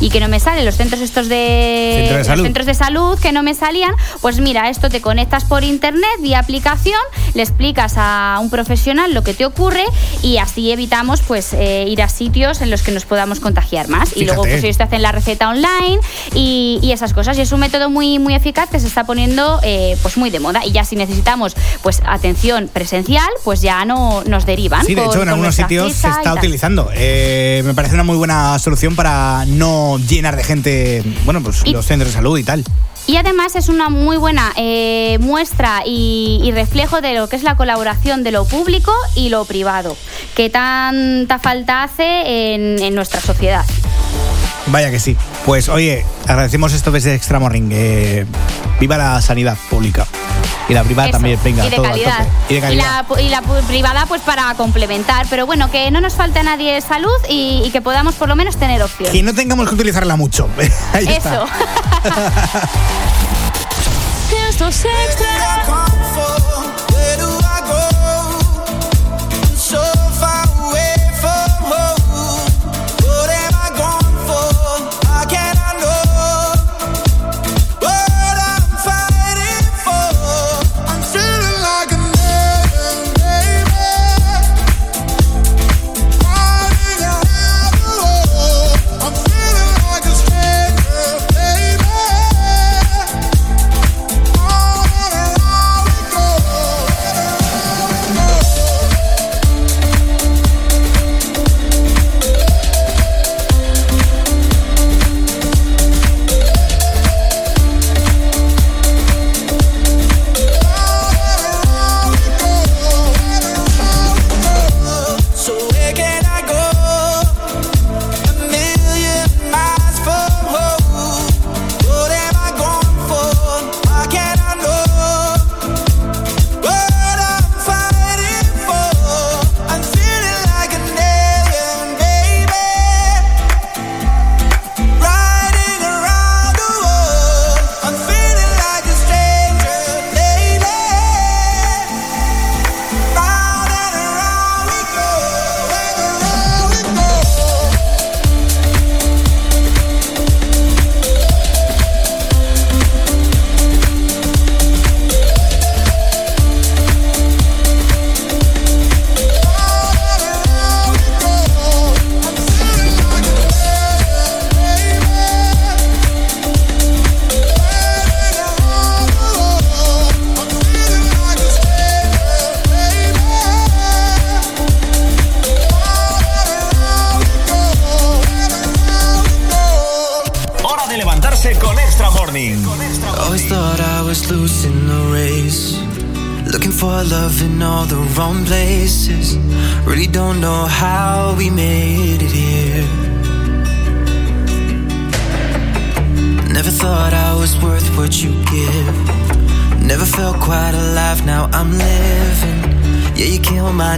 y que no me salen los centros estos de, Centro de salud. centros de salud que no me salían, pues mira, esto te conectas por internet vía aplicación, le explicas a un profesional lo que te ocurre y así evitamos pues eh, ir a sitios en los que nos podamos contagiar más. Y luego pues ellos te hacen la receta online y, y esas cosas. Y es un método muy, muy eficaz que se está poniendo eh, pues muy de moda. Y ya si necesitamos pues atención presencial, pues ya no nos derivan. Sí, de hecho, en algunos sitios se está utilizando. Eh, me parece una muy buena solución para no llenar de gente, bueno, pues Y- los centros de salud y tal. Y además es una muy buena eh, muestra y, y reflejo de lo que es la colaboración de lo público y lo privado, que tanta falta hace en, en nuestra sociedad. Vaya que sí. Pues oye, agradecemos esto desde Extra Morning. eh, viva la sanidad pública. Y la privada Eso, también, venga, y de todo calidad. Y de calidad. la, y la privada pues para complementar, pero bueno, que no nos falte a nadie salud y, y que podamos por lo menos tener opción. Que no tengamos que utilizarla mucho. Ahí está. Eso. Esto es extra.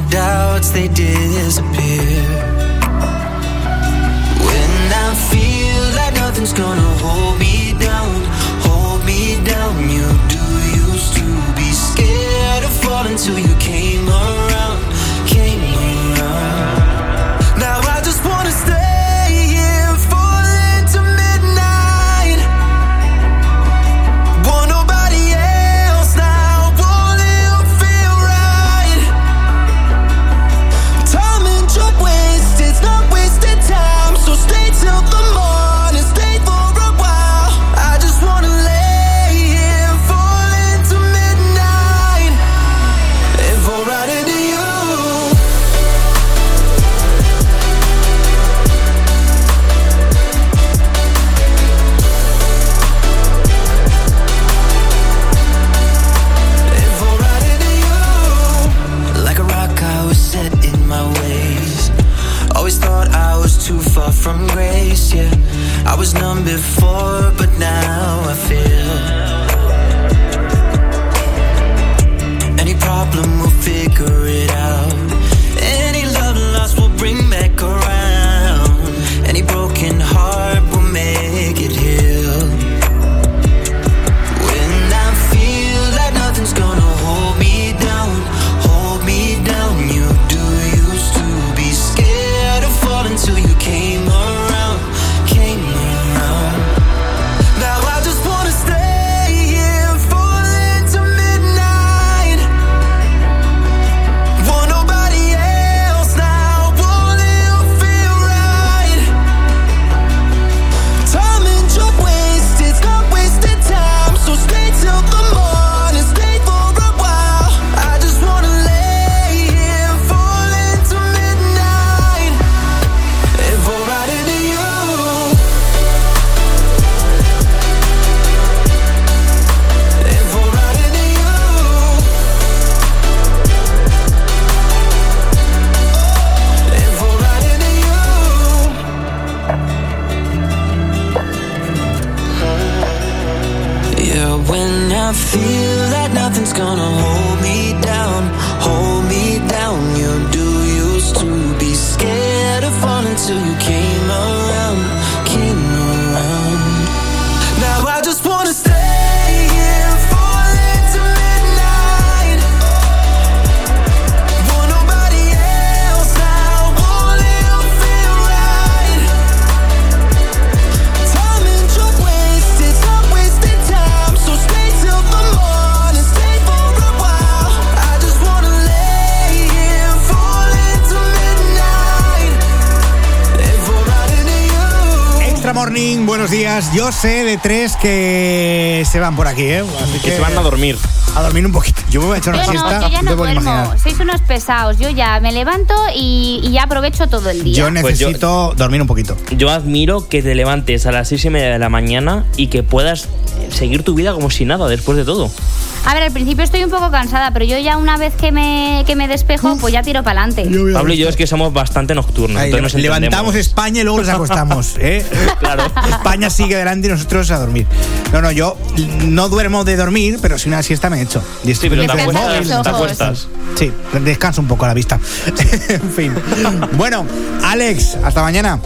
Doubts, they disappear. Sé de tres que se van por aquí, ¿eh? Así Que se van a dormir. A dormir un poquito. Yo me voy a echar una Yo siesta. no, yo ya no duermo. Sois unos pesados. Yo ya me levanto y, y ya aprovecho todo el día. Yo necesito dormir un poquito. Yo admiro que te levantes a las seis y media de la mañana y que puedas seguir tu vida como si nada después de todo. A ver, al principio estoy un poco cansada, pero yo ya una vez que me, que me despejo, pues ya tiro para adelante. Pablo y yo es que somos bastante nocturnos. Ahí, entonces nos levantamos. España y luego nos acostamos, ¿eh? Claro. España sigue adelante y nosotros a dormir. No, no, yo no duermo de dormir, pero si una siesta me echo. Y estoy Sí, pero te acuestas- te acuestas. Sí, descanso un poco la vista. en fin. Bueno, Alex, hasta mañana.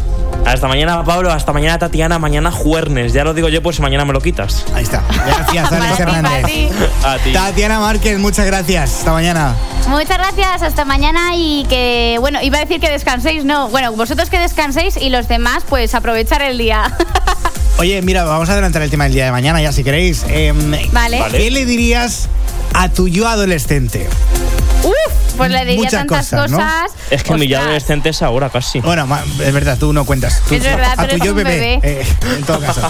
Hasta mañana, Pablo. Hasta mañana, Tatiana. Mañana, Juernes. Ya lo digo yo, pues mañana me lo quitas. Ahí está. Gracias, Alex Hernández. A ti. Tatiana Márquez, muchas gracias. Hasta mañana. Muchas gracias, hasta mañana y que, bueno, iba a decir que descanséis, no, bueno, vosotros que descanséis y los demás pues aprovechar el día. Oye, mira, vamos a adelantar el tema del día de mañana, ya si queréis. Em, Vale. Vale. ¿Qué le dirías a tu yo adolescente? Pues le diría Muchas tantas cosas, cosas. ¿no? Es que mi ya adolescente es ahora casi. Bueno, es verdad, tú no cuentas. Tú- Es verdad, a tú yo un bebé. bebé. eh, en todo caso.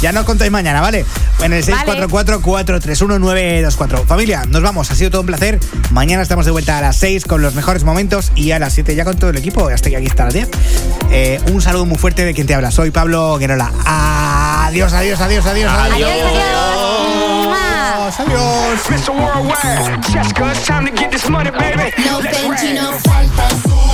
Ya nos contáis mañana, ¿vale? En el 644-431-924. Familia, nos vamos. Ha sido todo un placer. Mañana estamos de vuelta a las 6 con los mejores momentos y a las 7 ya con todo el equipo. Hasta que aquí está las 10. Eh, un saludo muy fuerte de quien te habla. Soy Pablo Guerola. Adiós, adiós, adiós, adiós. Adiós. Adiós. Adiós. Mr. Worldwide, Jessica, it's time to get this money, baby. No Let's no faltas.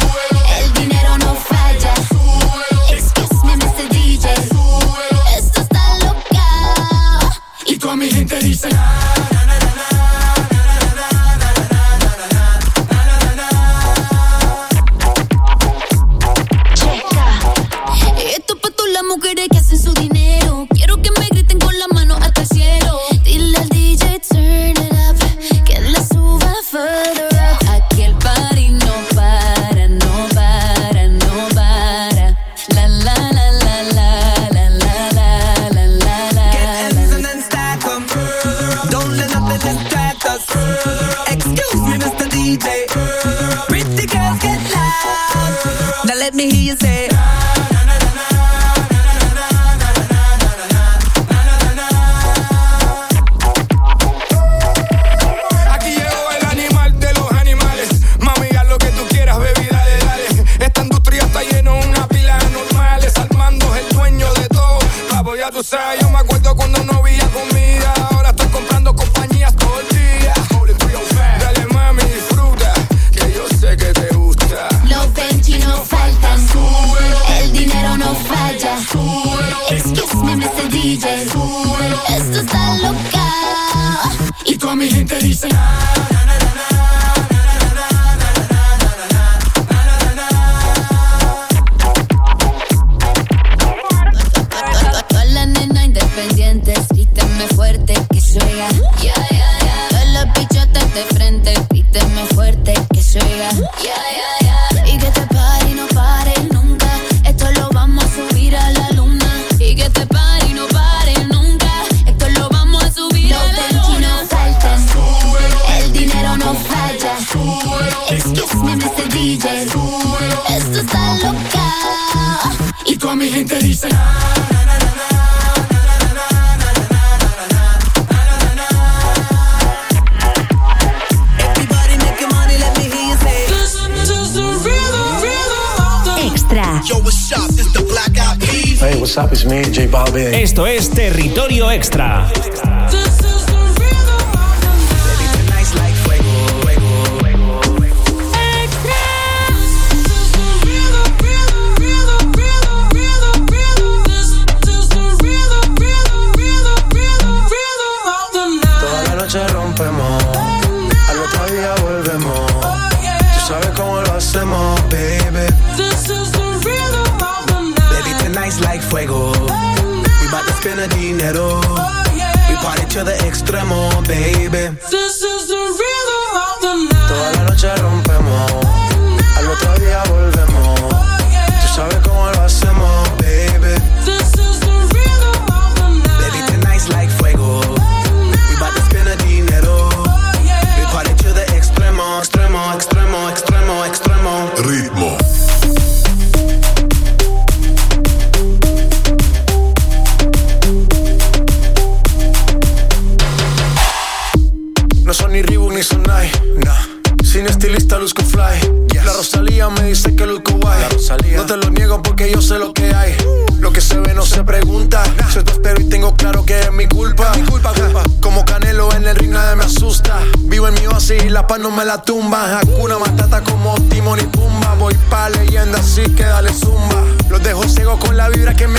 Esto es Territorio Extra. extremo, baby. no me la tumba. Hakuna Matata como Timon y Pumba. Voy pa' leyenda, así que dale zumba. Los dejo ciego con la vibra que me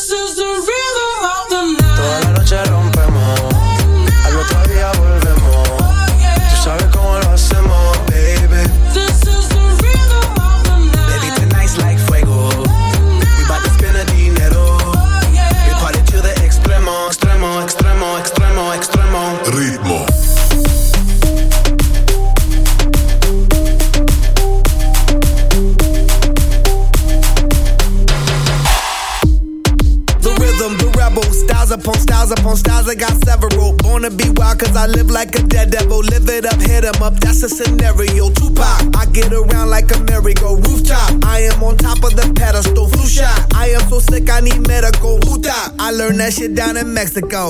I live like a dead devil. Live it up, hit 'em up, that's a scenario. Tupac, I get around like a merry-go rooftop. I am on top of the pedestal, flu shot. I am so sick, I need medical. Huta, I learned that shit down in Mexico.